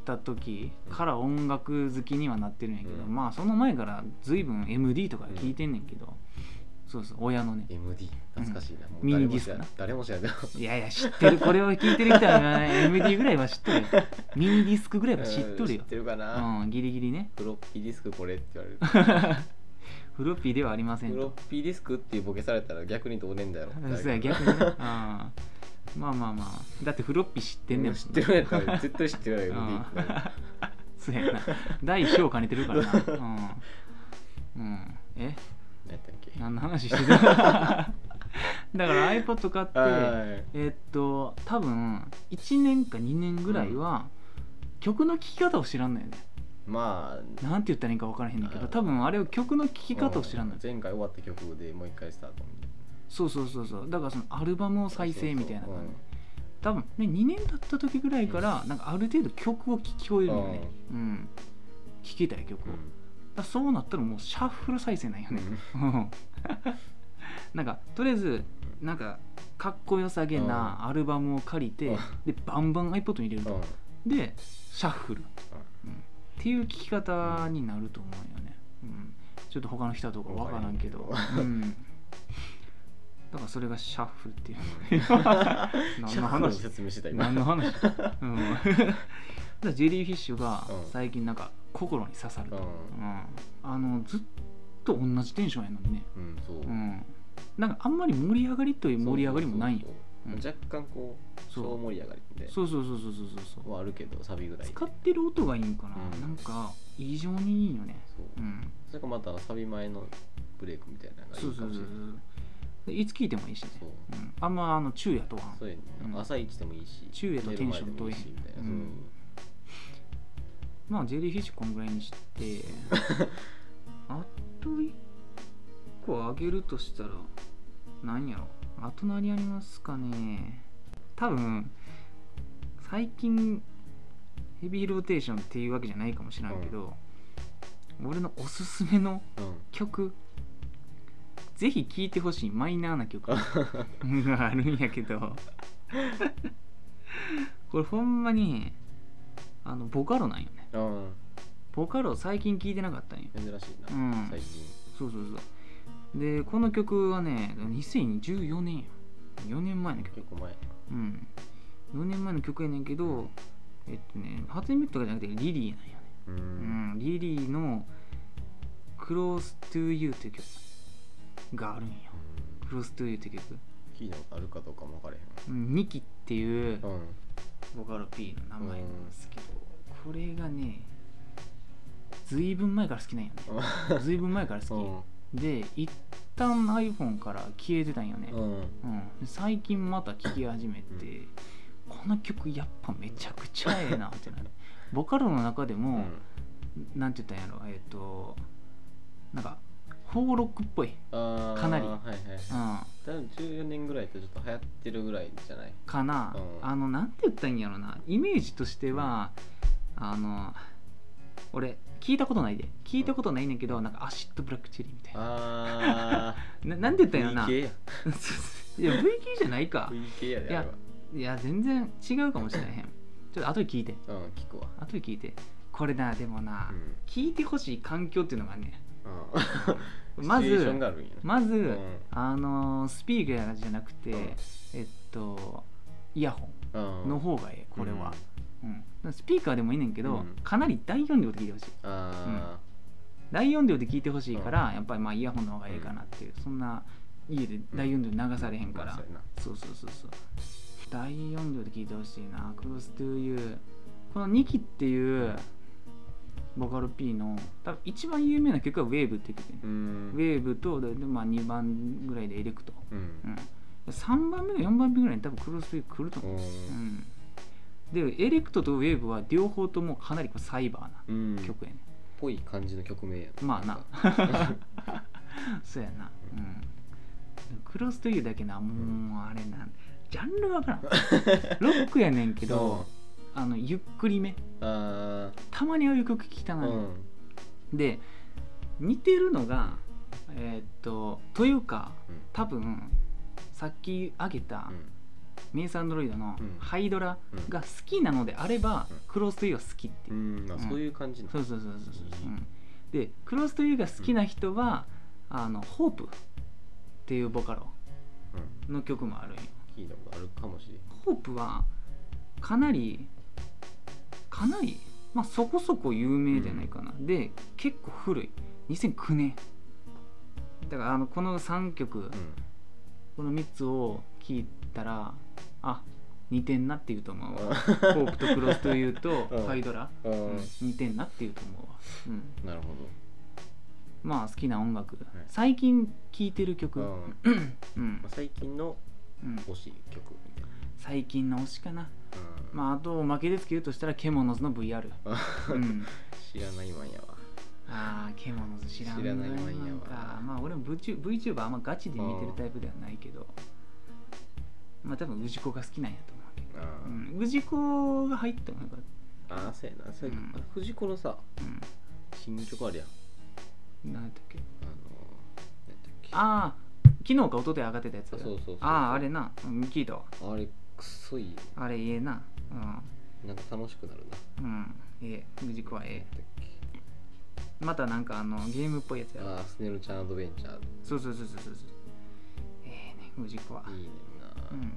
た時から音楽好きにはなってるんやけど、うん。まあその前から随分 MD とか聞いてんねんけど、そうそう親のね。MD 懐かしいな。ミニディスクな。誰も知らん。誰も知らんいやいや知ってる。これを聞いてる人は、ね、MD ぐらいは知っとるよ。ミニディスクぐらいは知っとるよ。知ってるかな。うんギリギリね。フロッピーディスクこれって言われる。フロッピーではありませんフロとッピーディスクっていうボケされたら逆にどうねんだよ。そうや逆にね、うん、まあまあまあ。だってフロッピー知ってんねん知ってるんやったら絶対知ってるよ MD ってなるそうやな。第一章兼ねてるからな。う。ん、うん、え？何やったっけ？何の話してた だから iPod 買ってはい。えっと多分1年か2年ぐらいは曲の聴き方を知らんのよね。まあ。なんて言ったらいいか分からへんねんけど多分あれを曲の聴き方を知らんのよ。前回終わった曲でもう一回スタートみたいそうそうそうそう。だからそのアルバムを再生みたいな感じ。多分ね2年経った時ぐらいからなんかある程度曲を聴き終えるのよねうん。聴きたい曲を、だそうなったらもうシャッフル再生なんよね、うん。なんかとりあえずなんかかっこよさげなアルバムを借りて、うん。でバンバン iPod に入れるうん。と、でシャッフル、うん。っていう聴き方になると思うよね、うん、ちょっと他の人とか分からんけど、うん、だからそれがシャッフルっていう。シ 何ャの話説明してた今。何の話、うん、だジェリーフィッシュがうん。最近なんか心に刺さると、うん。うん。あのずっと同じテンションやのにね、うんそう。うん、なんかあんまり盛り上がりという盛り上がりもないんよ。そうそうそう。若干こうそう。小盛り上がりでそうそうそうそうそうそうそう。はあるけどサビぐらいで使ってる音がいいんかな、うん。なんか異常にいいよね。そう。うん。それかまたサビ前のブレイクみたいなのがいそうそうそういかもしれない。そうでいつ聴いてもいいしね。そう。うん、あんまあの昼夜とはそうやね。うん。朝一でもいいし昼夜とテンション寝る前でもいいしみたいな。うん。まあジェリーフィッシュこんぐらいにして あと1個あげるとしたら何やろ。あと何ありますかね。多分最近ヘビーローテーションっていうわけじゃないかもしれんけど、俺のおすすめの曲ぜひ聴いてほしいマイナーな曲。があるんやけど。これほんまにあのボカロなんよね。うんボカロ最近聴いてなかったんよ。珍しいな。うん。最近。そうそうそう。でこの曲はね2014年や4年前の曲。結構前。うん。4年前の曲やねんけどえっとね初音ミットとかじゃなくてリリーなんよね。ううん。ん、リリーの「Close to You」っていう曲があるんよ「Close to You」っていう曲聞いたことあるかどうかも分からへうんニキっていうんうん。ボカロ P の名前なんですけどこれがねずいぶん前から好きなんよね。ずいぶん前からう好ん。きで一旦 iPhone から消えてたんよね、うん。うん、で最近また聴き始めて、この曲やっぱめちゃくちゃええなってなる。ボカロの中でも、なんて言ったんやろ。えっ、となんかフォーロックっぽい、あーかなり。はいはい。うん、多分14年ぐらいとちょっと流行ってるぐらいじゃない？かな、うん。あのなんて言ったらいいんやろな。イメージとしては、あの俺聞いたことないで。聞いたことないねんけどなんかアシッドブラックチェリーみたいな。あ ななんて言ったんやろな。V い系やや V 系じゃないか。V 系やでいやあれは。いや全然違うかもしれへん。ちょっと後で聞いて。うん聞くわ。後で聞いて。これなでもな、うん。聞いてほしい環境っていうのがねうんまずまず、うん。あのースピーカーじゃなくて、うん。えっとイヤホンうん。の方がええこれは、うん。スピーカーでもいいねんけど、うん。かなり大音量で聞いてほしい。あ大音量で聞いてほしいから、やっぱりまあイヤホンの方がええかなっていう、そんな家で大音量で流されへんから、まあそうそうそうそう。大音量で聞いてほしいな「Close to You」この2期っていうボカロ P の多分一番有名な曲は「Wave」っていう曲ね、ーうん。ウェーブとで、でまあ、2番ぐらいでエレクト、うん。うん、3番目か4番目ぐらいに多分クロストゥ来ると思う、ううん、でエレクトとウェーブは両方ともかなりこうサイバーん。な曲やね、ぽい感じの曲名や。まあな。そうやな、うん、クロストゥユーだけなもうあれなんジャンルわからん。ロックやねんけど、あのゆっくりめ。あたまにああいう曲聞きたあないう、ん。で似てるのがえーっとというか多分さっき挙げたうん。メイスアンドロイドのうん。ハイドラが好きなのであれば、うん。クロストゥユーは好きっていう。う、ん。まそういう感じなそうそうそうそうでクロストゥユーが好きな人は、あのホープっていうボカロうん。の曲もあるんよ。聞いたことあるかもしれん。ホープはかなりかなりまあそこそこ有名じゃないかな、で結構古い。2009年。だからあのこの3曲、この3つを聞いたらあ似てんなって言うと思うわ。ホープとクロスというと うん。ハイドラ、うん。うん。似てんなって言うと思うわ、うん、なるほまあ好きな音楽、い。最近聴いてる曲、どうん。最近のうん。推し曲。最近の推しかなまああとおまけでつけるとしたらケモノズの VR、うん、知らないわんやわ。ああケモノズ知らないもんやわ。まあ俺も VTuber あんまガチで見てるタイプではないけど。まあ多分氏子が好きなんやと思うけど。氏子が入ってもよかっあーそうやな。それうん。藤子のさ新曲あるやん。何やったっけ？あの何やったっけ？ああ昨日か一昨日上がってたやつそうそうそうあああれな。うん聞いたわ。あれくそいいあれええな。なんか楽しくなるな。うん。うんええ。藤子はえっえまたなんかあのゲームっぽいやつやああスネルちゃんアドベンチャー。そうそうそうそうそう。そうええね藤子は。いいねんな。うん。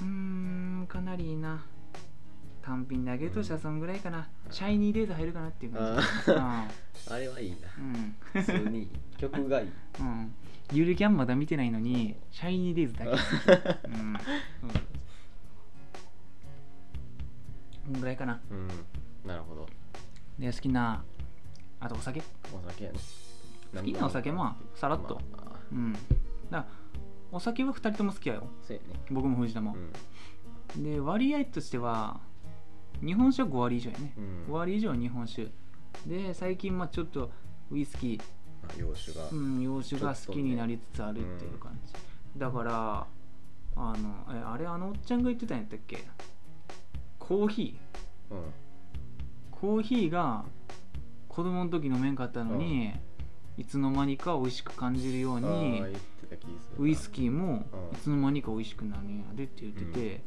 うーんかなりいいな。単品であげるとしたらそんぐらいかな、シャイニーデーズ入るかなっていう感じ。あ あれはいいな。うん。普通に。曲がいい。うん、うん、ゆるキャンまだ見てないのにシャイニーデイズだけ。うん、う。ん、ぐらいかな。うん。なるほど。で好きなあとお酒。お酒やね。好きなお酒まあさらっと。まあ。うん。だからお酒は2人とも好きやよ。ね。僕も藤田も、で割合としては日本酒は5割以上やね、うん。5割以上日本酒。で最近まあちょっとウイスキー、まあ洋酒がうん、洋酒が好きになりつつあるっていう感じ、だからあのえあれあのおっちゃんが言ってたんやったっけ？コーヒー。うん。コーヒーが子供の時飲めんかったのに、いつの間にか美味しく感じるようあにウイスキーもうん。いつの間にか美味しくなるんやでって言ってて、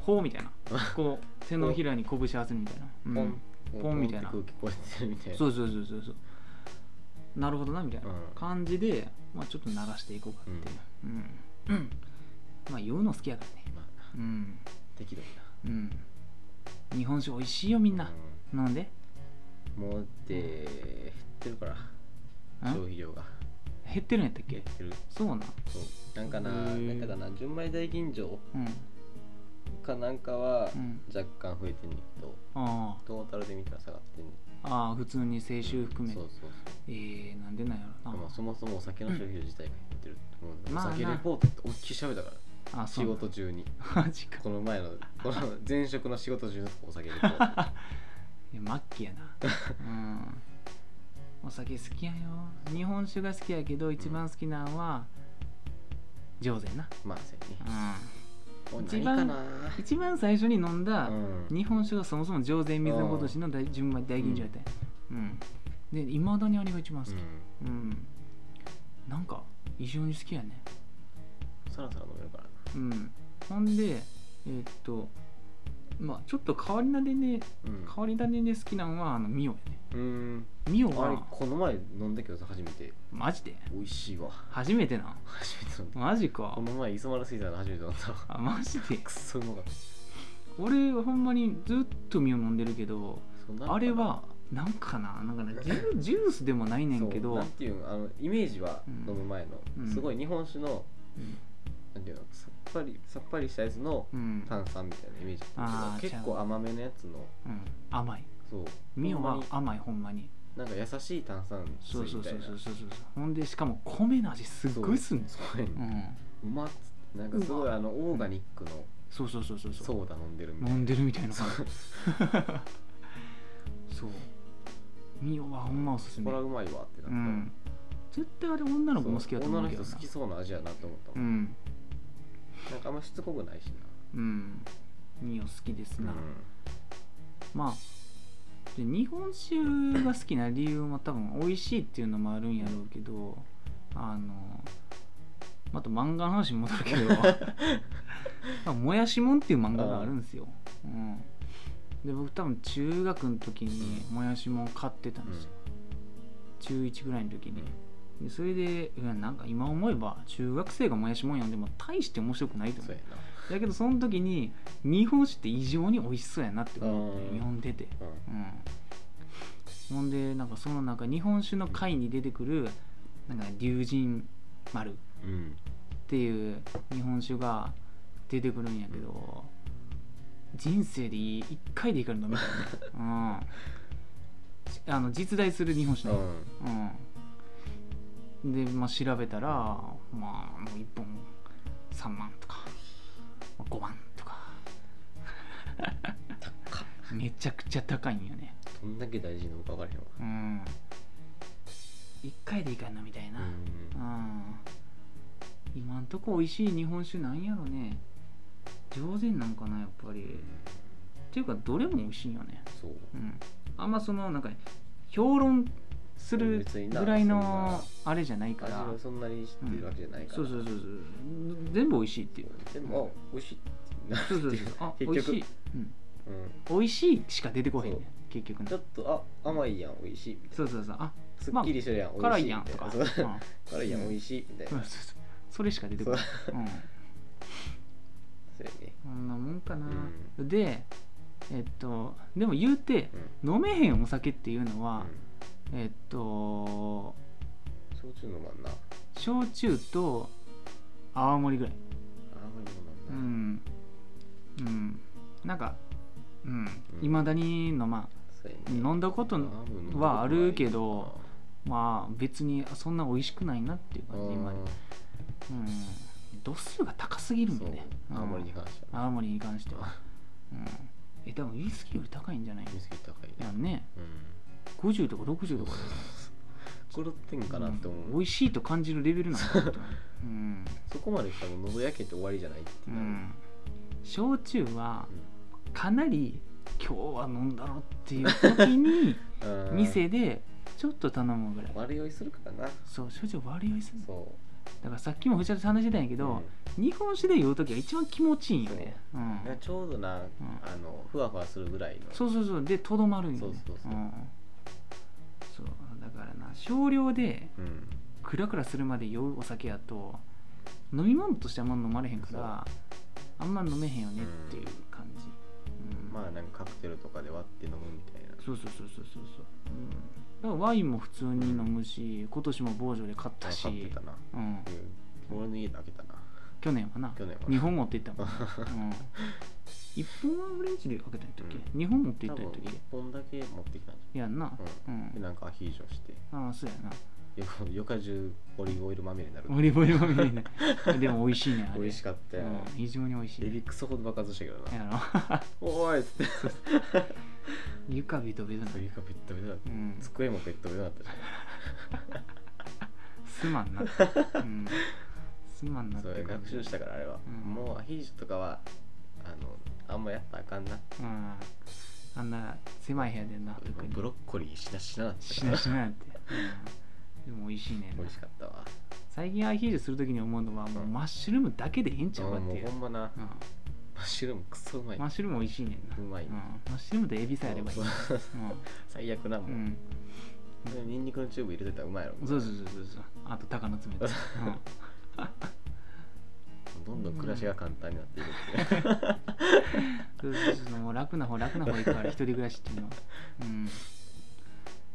ほうみたいな。こう 手のひらに拳合わせるみたいな、うん。ポン。ポンみたいな。ポンって空気こえてるみたいな。そうそうそうそうそうなるほどなみたいなうん。感じで、まあ、ちょっと鳴らしていこうかっていう、うん。うん。まあ言うの好きやからね。まあうん。適度にうん。日本酒美味しいよみんな、飲ん。でうんもうで減ってるから。ん消費量が。減ってるんやったっ減っけてる。そうなん？そう。なんかななんかかな純米大吟醸うん。かなんかはうん。若干増えてんねんけど。あトータルで見たら下がってんねんあああ普通に清酒含めそうそうえー、なんでなんやろな。まあそもそもお酒の消費量自体が減ってると思うんだけどお酒レポートって思いっきり喋ったから仕あそう。事中に。マジか。この前のこの前職の仕事中のお酒レポート。いや末期やな。うん。お酒好きやよ。日本酒が好きやけど一番好きなのは上手やな。まあそうやね。うん。お一番一番最初に飲んだうん。日本酒がそもそも上善水のことしの大純米大吟醸やったうん。でいまだにあれが一番好き。うん。うん。なんか異常に好きやね。さらさら飲めるからな。うん。ほんでえーっとまあちょっと変わり種でうん。変わり種で好きなのはあのミオやね。うん。ミオあれはこの前飲んだけどさ初めて。マジで？美味しいわ。初めてな。初めて飲んだ。マジか。この前磯丸水産の初めて飲んだわ。あマジで？くっそうまかった。俺ほんまにずっとミオ飲んでるけどそうなんかな。あれはなんかな？なんかな？ジュ ジュースでもないねんけどそうなんていうの？あのイメージはうん飲む前の、うん。すごい日本酒のうん。なんていうの？ぱりさっぱりしたやつのうん、炭酸みたいなイメージ。あー結構甘めのやつの。うん、甘い。そう。ミオはほんまに。甘いほんまに。なんか優しい炭酸水そうそうそうそうそうそうほんでしかも米の味すっごいすんねんそう。やねうん。うまっつって。なんかすごいあのオーガニックのそうそうそうそうそう。ソーダ飲んでるみたいな。飲んでるみたいな。感じそう。ミオはほんまおすすめ。これはうまいわってなった、うん。絶対あれ女の子も好きやと思女のうけどな。人好きそうな味やなと思ったもん、うんなんかあんましつこくないしうん。ミオ好きですな、な、まあで日本酒が好きな理由も多分美味しいっていうのもあるんやろうけどあのまた漫画の話に戻るけど まあもやしもんっていう漫画があるんですよ、うん、で僕多分中学の時にもやしもん買ってたんですよ、中1ぐらいの時にでそれでいやなんか今思えば中学生がもやしもん読んでも大して面白くないと思う。だけどその時に日本酒って異常に美味しそうやなって思ってうん。読んでて。うん。うん。ほんでなんかその中日本酒の会に出てくるなんか龍神丸っうんていう日本酒が出てくるんやけど人生でいい1回でいいから飲みたい。ね うん。あの実在する日本酒うねん。うんで、まあ、調べたらまあもう1本3万とかまあ5万とか。めちゃくちゃ高いんよね。どんだけ大事なのか分からへんわ。うん。1回でいいから飲みたいな。うん今んとこ美味しい日本酒なんやろね。上善なんかなやっぱり。っていうかどれも美味しいよね。そう。うん。あんまそのなんか評論するぐらいそのあれじゃないか味らはそんなに知ってるわけじゃないから、そうそうそうそう。全部美味しいっていう。でもあ美味しいってなそうそうそう。あ美味しい、うん、うん。美味しいしか出てこへんねそう。結局ねちょっとあ甘いやん美味しいみたいそうそうそう。あなすっきりしてるやん、美辛味しいいやんとか、辛いやん美味しいみたいな。そうそうそう。それしか出てこないう。ん。そうやね。そんなもんかな、うでえっとでも言うてうん。飲めへんお酒っていうのは、うんえっと焼酎のまんな焼酎と泡盛ぐらい。甘いのうまんな、ん。うん。なんかうん。うん。いま、だに飲まそうやね。飲んだことはあるけどまあ別にそんな美味しくないなっていうな感じ今うん。度数が高すぎるんそうよね。う。ん。青森に関しては。泡盛に関しては、うん、え多分ウイスキーより高いんじゃないウイスキー高いね。ね。うん50とか60とか狂ってんかなって思う、うん美味しいと感じるレベルなんだ。とうん、そこまでしたら喉焼けて終わりじゃないってなる。うん、焼酎はかなり今日は飲んだろっていう時に うん店でちょっと頼むぐらい。悪酔いするからな。そう焼酎悪酔いするそだからさっきも藤原さん話してたんやけう、ど、日本酒で酔う時が一番気持ちいいんよね。う。うん。ん、ちょうどな、あのふわふわするぐらいの。そうそうそう。でとどまるんよね。そうそうそうんそう。だからな少量でうん。クラクラするまで酔うお酒やと飲み物としてあんま飲まれへんからあんま飲めへんよねっていう感じ、うん。まあなんかカクテルとかで割って飲むみたいな。そうそうそうそうそうそう、うん、だからワインも普通に飲むし今年も某所で買ったし。買ってたな、うん、うん、俺の家で開けたな去年はな。去年は。日本持って行ったもん、うん、1本はフレンチで開けたんやったっけ、う日本持って行ったんやったっ1本だけ持ってきたんじけやんな。ゃん、ううん。ん、でなんかアヒージョして。ああそうやな。よ夜中中オリーブオイルまみれになるオリーブオイルも見えないでも美味しいねあれ美味しかったよ、うん、非常に美味しいエビクソほど爆発したけどなやろおーいっつって床ベトベトな首がペットベトだったうん机もペットベトだったしすまんな、うん、すまんなってそう学習したからあれは、うん。もうアヒージョとかはあのあんまやったらあかんな。うん。あんな狭い部屋でな特に。ブロッコリーしなしなだったしなしなって、うん、でも美味しいね。んな美味しかったわ。最近アヒージョするときに思うのはもうマッシュルームだけでええんちゃうかっていう、ほんまな。うん。マッシュルームクソうまい。マッシュルーム美味しいねんな。うまい。うん、マッシュルームとエビさえあればいい。そう最悪なも、うん。ん、でニンニクのチューブ入れてたらうまいやろ。うん、そうそうそうそうそう。あと鷹の爪と、うん どんどん暮らしが簡単になっていくっていう。そうそうそう。もう楽な方楽な方行くから一人暮らしっていうの。はうん。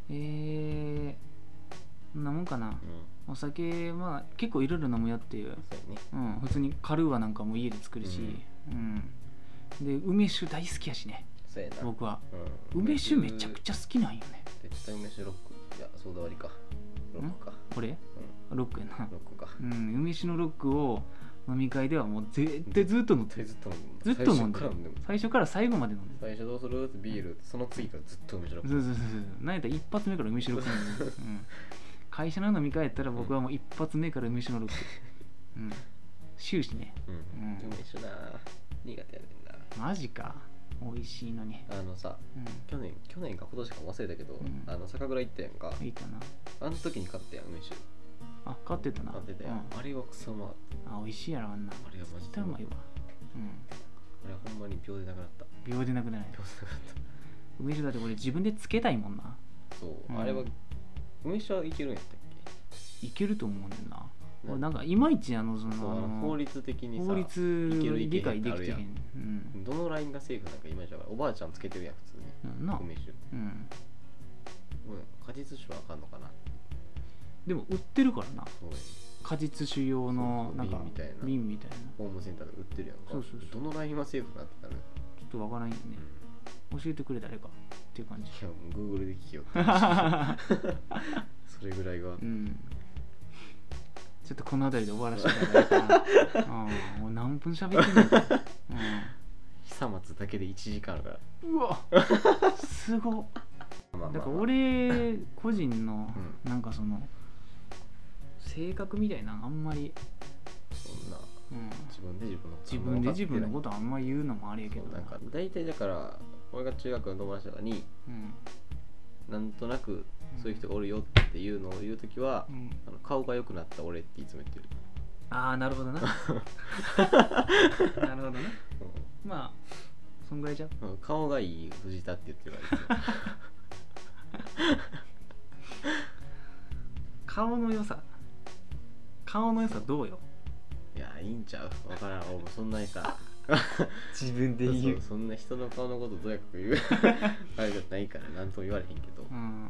えー、こんなもんかな。うん。お酒まあ結構いろいろ飲むよっていう、ね。うん、普通にカルーアなんかも家で作るし、うん。で梅酒大好きやしね。僕は。うん。梅酒めちゃくちゃ好きなんよね。絶対梅酒ロック。いやソーダ割りか。ロックか。これ？うロックやな。んロックか。うん梅酒のロックを飲み会ではもう絶対ずっと飲んでずっと飲んでずっと飲んでる。最初から最後まで飲んでる。最初どうする？ってビールその次からずっと梅酒ロック。そうそうそうそう。なんやったら一発目から梅酒ロック飲ん。でる、うん、会社の飲み会やったら僕はもう一発目から梅酒のロック、うん、終始ね。うん。うん。梅酒な苦手やねんな。マジか。美味しいのに。あのさう去年去年か今年か忘れたけど、うん。あの酒蔵行ったやんか。んいいかな。あの時に買ったやん梅酒あ買ってたな。買ってたやん、うん。あれはクソう。まあ美味しいやろあんな。あれはマジでうまいわ。うあれはほんまに秒でなくなった。秒でなくなる秒でなくなっ梅酒だってこれ自分でつけたいもんな。たそう、うん。あれは梅酒はいけるんやったっいけると思うねんな、ね。俺なんかいまいちあのそのけそうあの法律的にさ法律いけるいけへん理解できてへってあるやん。どのラインがセーフなんかイメージだからおばあちゃんつけてるやん普通に。うんな。梅酒。うん。うん。果実酒はあかんのかな？でも売ってるからな。果実酒用のなんか瓶みたいな。瓶みたいな。ホームセンターで売ってるやんか。そうそうそう。どのラインがセーフなってなる、ちょっとわからんよね。うん。教えてくれ誰かっていう感じ。いやもう Google で聞きよう それぐらいがうん。ちょっとこの辺りで終わらせていただいた。な うん。もう何分喋ってんの？か、久松だけで1時間あるから。うん、うわ。すごっ。だから俺個人のうなんかその性格みたいなのあんまり、そんなうん、自分で自分のこと自分で自分のとことあんま言うのもあれやけどな。んか大体だから俺が中学の友達とかにうん。なんとなくそういう人がおるよっていうのを言うときは、うん。あの顔が良くなった俺っていつも言ってる、ああなるほどな。なるほどな。まあそんぐらいじゃううん。うん顔がいい藤田って言ってるから 顔の良さ顔の良さどうよ？いやいいんちゃう？わからん。俺もそんなにさ。自 分そうそう。そんな人の顔のことどうやか言う？あれじゃないから何とも言われへんけど、うん。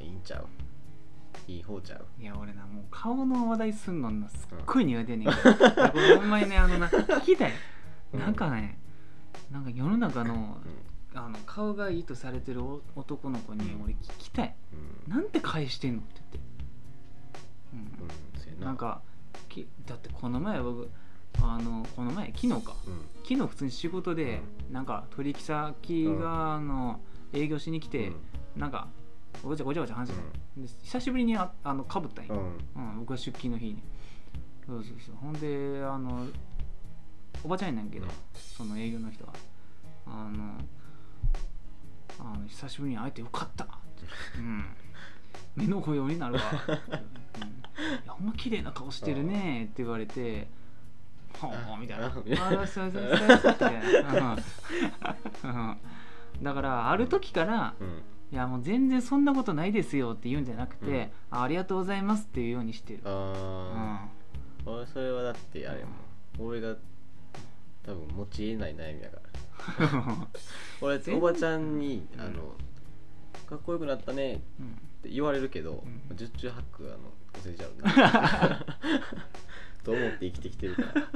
いいんちゃう？いい方ちゃう？いや俺なもう顔の話題すんのなすっごい苦手やねんけど、いやこれほんまにねあのな 聞きたい。うん。なんかねなんか世の中のうあの顔がいいとされてるお男の子に俺聞きたい。んうん。なんて返してんのって言って、うん。なんかきだってこの前僕あのこの前昨日か。うん。昨日普通に仕事で、なんか取引先があの営業しに来て、うん。なんかごちゃごちゃごちゃ話してた、で久しぶりにああのかぶったんよ、うん。うん、僕は出勤の日に。そうそうそう。ほんであのおばちゃんやねんけど、うん。その営業の人があのあの久しぶりに会えてよかった。って、うん、目の保養になるわ。いやほんま綺麗な顔してるねって言われてはあみたいな。あああそうそうそうだからある時からうん。いやもう全然そんなことないですよって言うんじゃなくて、うん。あありがとうございますっていうようにしてる。うん。ああ、俺それはだってあれやもん。俺が多分持ち得ない悩みやから。俺全おばちゃんにうん。あの「かっこよくなったね」って言われるけどうん。十中八九あのお世辞あるな。と思って生きてきてるから。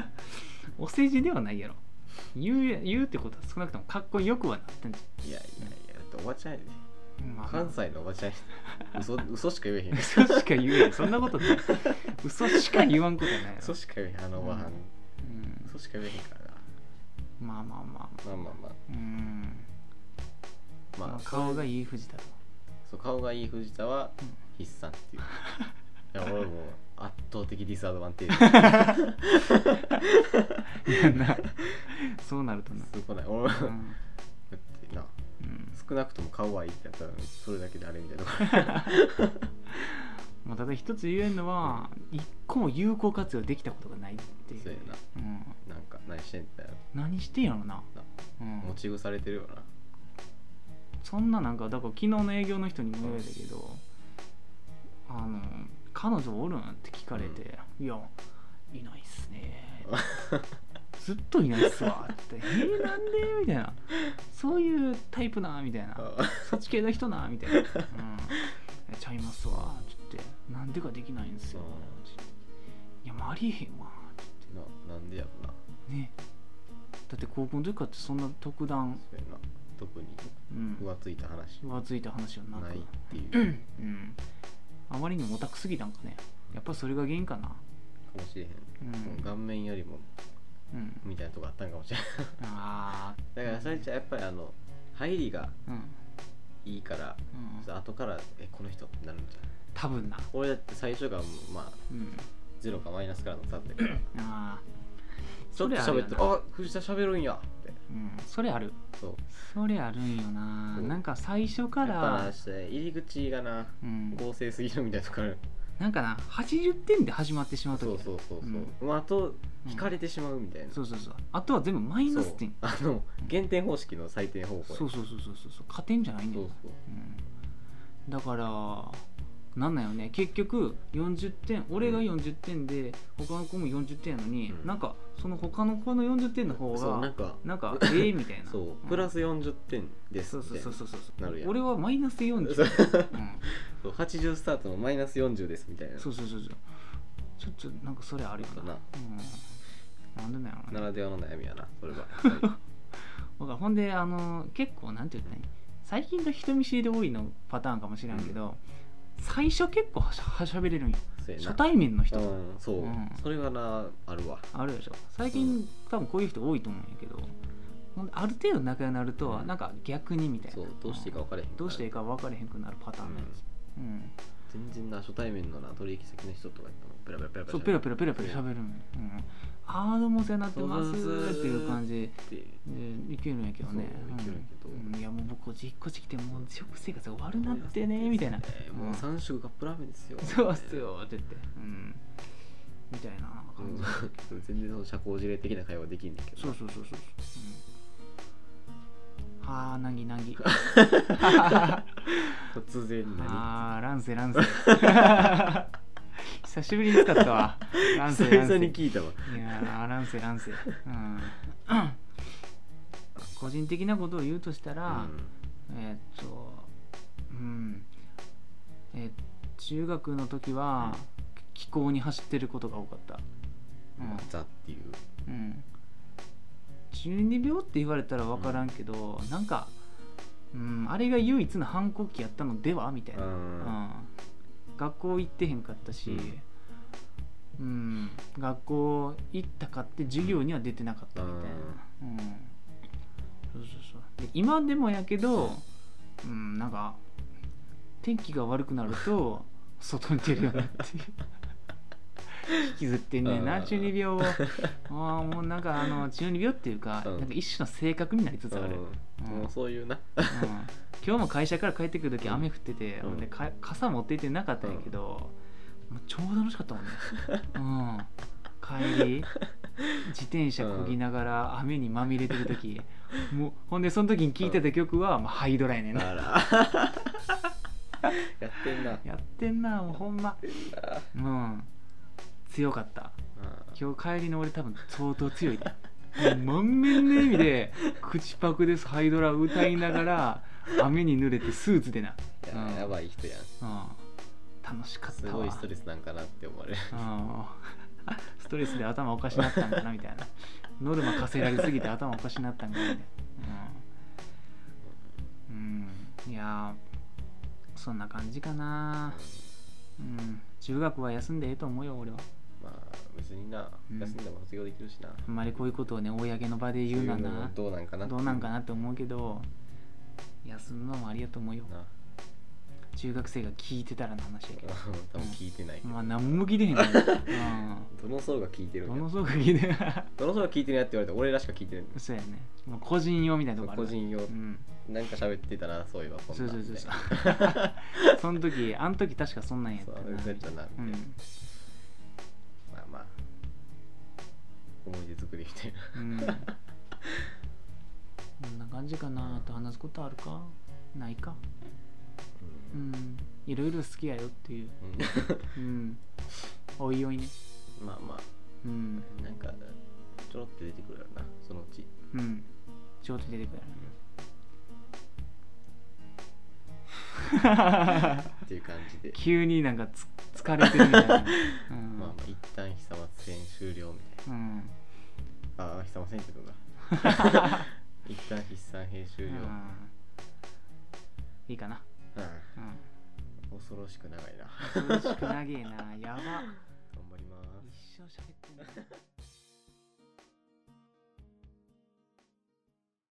お世辞ではないやろ。言うや言うってことは少なくともかっこよくはなってんじいやいやいやだっておばちゃんやで。まあ。関西のおばちゃん 嘘嘘しか言えへん。嘘しか言えん。そんなことない。嘘しか言わんことない嘘しか言えへんあのおばはん。うん。嘘しか言えへんからな。まあまあまあ。まあまあまあ。うん。まあ、まあ顔がいいい藤田とそう顔がいい藤田はうん。筆算っていう。いや俺もう圧倒的ディスアドバンテージ。いやなそうなるとな、すごない。俺だうんってなうん。少なくとも顔はいいってやったらそれだけであれみたいなまあ、ただ一つ言えるのは、一個も有効活用できたことがないっていう。そうやうん、ななんか何してんだよ。何してんやろな、なうん、持ち腐れてるよなそんななんかだから昨日の営業の人にも言われたけど、あの彼女おるんって聞かれて、いやいないっすね。ずっといないっすわって「えー、なんで?」みたいな。そういうタイプなみたいな。そっち系の人なみたいな「うん、えちゃいますわ」って言って「なんでかできないんですよ」いやもうありえへんわ」って。ななんでやろな。ね。だって高校の時からってそんな特段、特にうん、浮ついた話。浮ついた話はなく。ないっていう。うん、あまりにもオタクすぎたんかね。やっぱそれが原因かな。かもしれへん、うん。顔面よりもうん。みたいなとこあったんかもしれない。あだからそれじゃやっぱりあの入りがいいからうん、後からえこの人ってなるんじゃん。多分な。俺だって最初がまあうん。ゼロかマイナスからの差ってから。ああちょっとそれあるよな。喋ってあ藤田喋るんや。って。うん。それある。そう。それあるんよな。そう。なんか最初かやっぱら入り口がなうん、合成すぎるみたいなとこある。なんかな80点で始まってしまう時そうそうそうそう、うん。まあ、あとうん引かれてしまうみたいな、そうそうそう。あとは全部マイナス点。そう。あの減点方式の採点方法や。そうそうそうそうそうそう。加点じゃないんだよそうそう。うん、だからなんなんよね。結局40点俺が40点で他の子も40点やのに、うん。なんかその他の子の40点の方そうながんかなんか ええみたいな。そうプラス40点ですそうそうそうそうそうなるやん。俺はマイナス40、そう。うん、そう80スタートのマイナス40ですみたいな。そうそうそうそう。ちょっとなんかそれあるよな。な。うん、なんでなんやろなねらではの悩みやなそれは。だからほんであの結構なんて言ったらいい最近の人見知りで多いのパターンかもしれんけど、最初結構はしゃしゃべれるんよ。そうやな。初対面の人、うんそう、うん。それがなあるわ。あるでしょ。最近、多分こういう人多いと思うんやけどほんである程度仲良くなると、うんなんか逆にみたいな。そうどうしていいか分かれへんどうしていいか分かれへんくなるパターンのやつ、うん全然な初対面のな取引先の人とかやったペラペラペラペラそうペラペラペラペラ喋る。の、うん、ああどうもお世話になってますっていう感じ。ってでいけるんやけどね。そういけるんやけど。うん。いやもう僕引っ越してきてもう食生活が悪なってねみたいな、ねもううん3食カップラーメンですよ。そうっすよ。って言って、うん、みたいな感じ、うん。全然その社交辞令的な会話できんねんけど。そうそうそうそう、うん、はあなぎなぎ。突然何あー乱世乱世。久しぶりに使ったわ。乱世久乱世。々に聞いたわ。いやー乱世乱世。うん。個人的なことを言うとしたら、えーっとうん。えー中学の時は気候に走ってることが多かった、うん。まあザっていう。うん、中二病って言われたら分からんけど、なんか、うん、あれが唯一の反抗期やったのではみたいな、ううん。ん、学校行ってへんかったし、うん。学校行ったかって授業には出てなかったみたいな、うん、そうそうそう。で今でもやけど、うん、なんか天気が悪くなると外に出るようになって引きずってんねんなうん。中二病を。ああもうなんかあの中二病っていうか,、うん。なんか一種の性格になりつつある、うん。もうそういうな。うん。今日も会社から帰ってくる時うん。雨降ってて、うんでか傘持って行ってなかったんやけど、もう超楽しかったもんね、うん、帰り自転車こぎながら雨にまみれてる時、もうほんでその時に聴いてた曲は、まあ、ハイドラやねんな。やってんな。やってんなもうほんま。うん強かった。今日帰りの俺多分相当強い 満面の笑みで口パクですハイドラ歌いながら雨に濡れてスーツでな、いやうん。やばい人やん。うん、楽しかったわ。すごいストレスなんかなって思われる。うん。ストレスで頭おかしなったんかなみたいな。ノルマ課せられすぎて頭おかしなったんかなみたいな。うん、うん、いやーそんな感じかな。うん。中学は休んでええと思うよ俺はまあ別になうん。休んでも卒業できるしな。あんまりこういうことをね公の場で言うのはそういうのなもどうなんかなどうなんかなって思うけど休むのもありやと思うよ。な中学生が聞いてたらの話やけど。多分聞いてないけど。まあ何も聞いてへんから、どの層が聞いてるうんん、や？ものすごく聞いてる？どの層が聞いてるやって言われて俺らしか聞いてるんそうやね。もう個人用みたいなとこある個人用。うん。なんか喋ってたなそういえばこんなんそうそうそうみそう。その時あの時確かそんなんやったそうなそうみたいな。うん思い出作りみたいな。うん。こんな感じかなあと話すことあるか？ないか？ううん。んいろいろ好きやよっていう。ううん。おいおいね。んまあまうん。あなんかちょろって出てくるやろなそのうち。うん。ちょっと出てくるっていう感じで。急になんかつ疲れてるみたいな、うん。まあまあ一旦久松戦終了みたいうん。なああ久松戦って言うんだ一旦筆算編終了うん。いいかな、うん。うん、恐ろしく長いな。恐ろしく長えな。やば。頑張ります。一生喋ってんな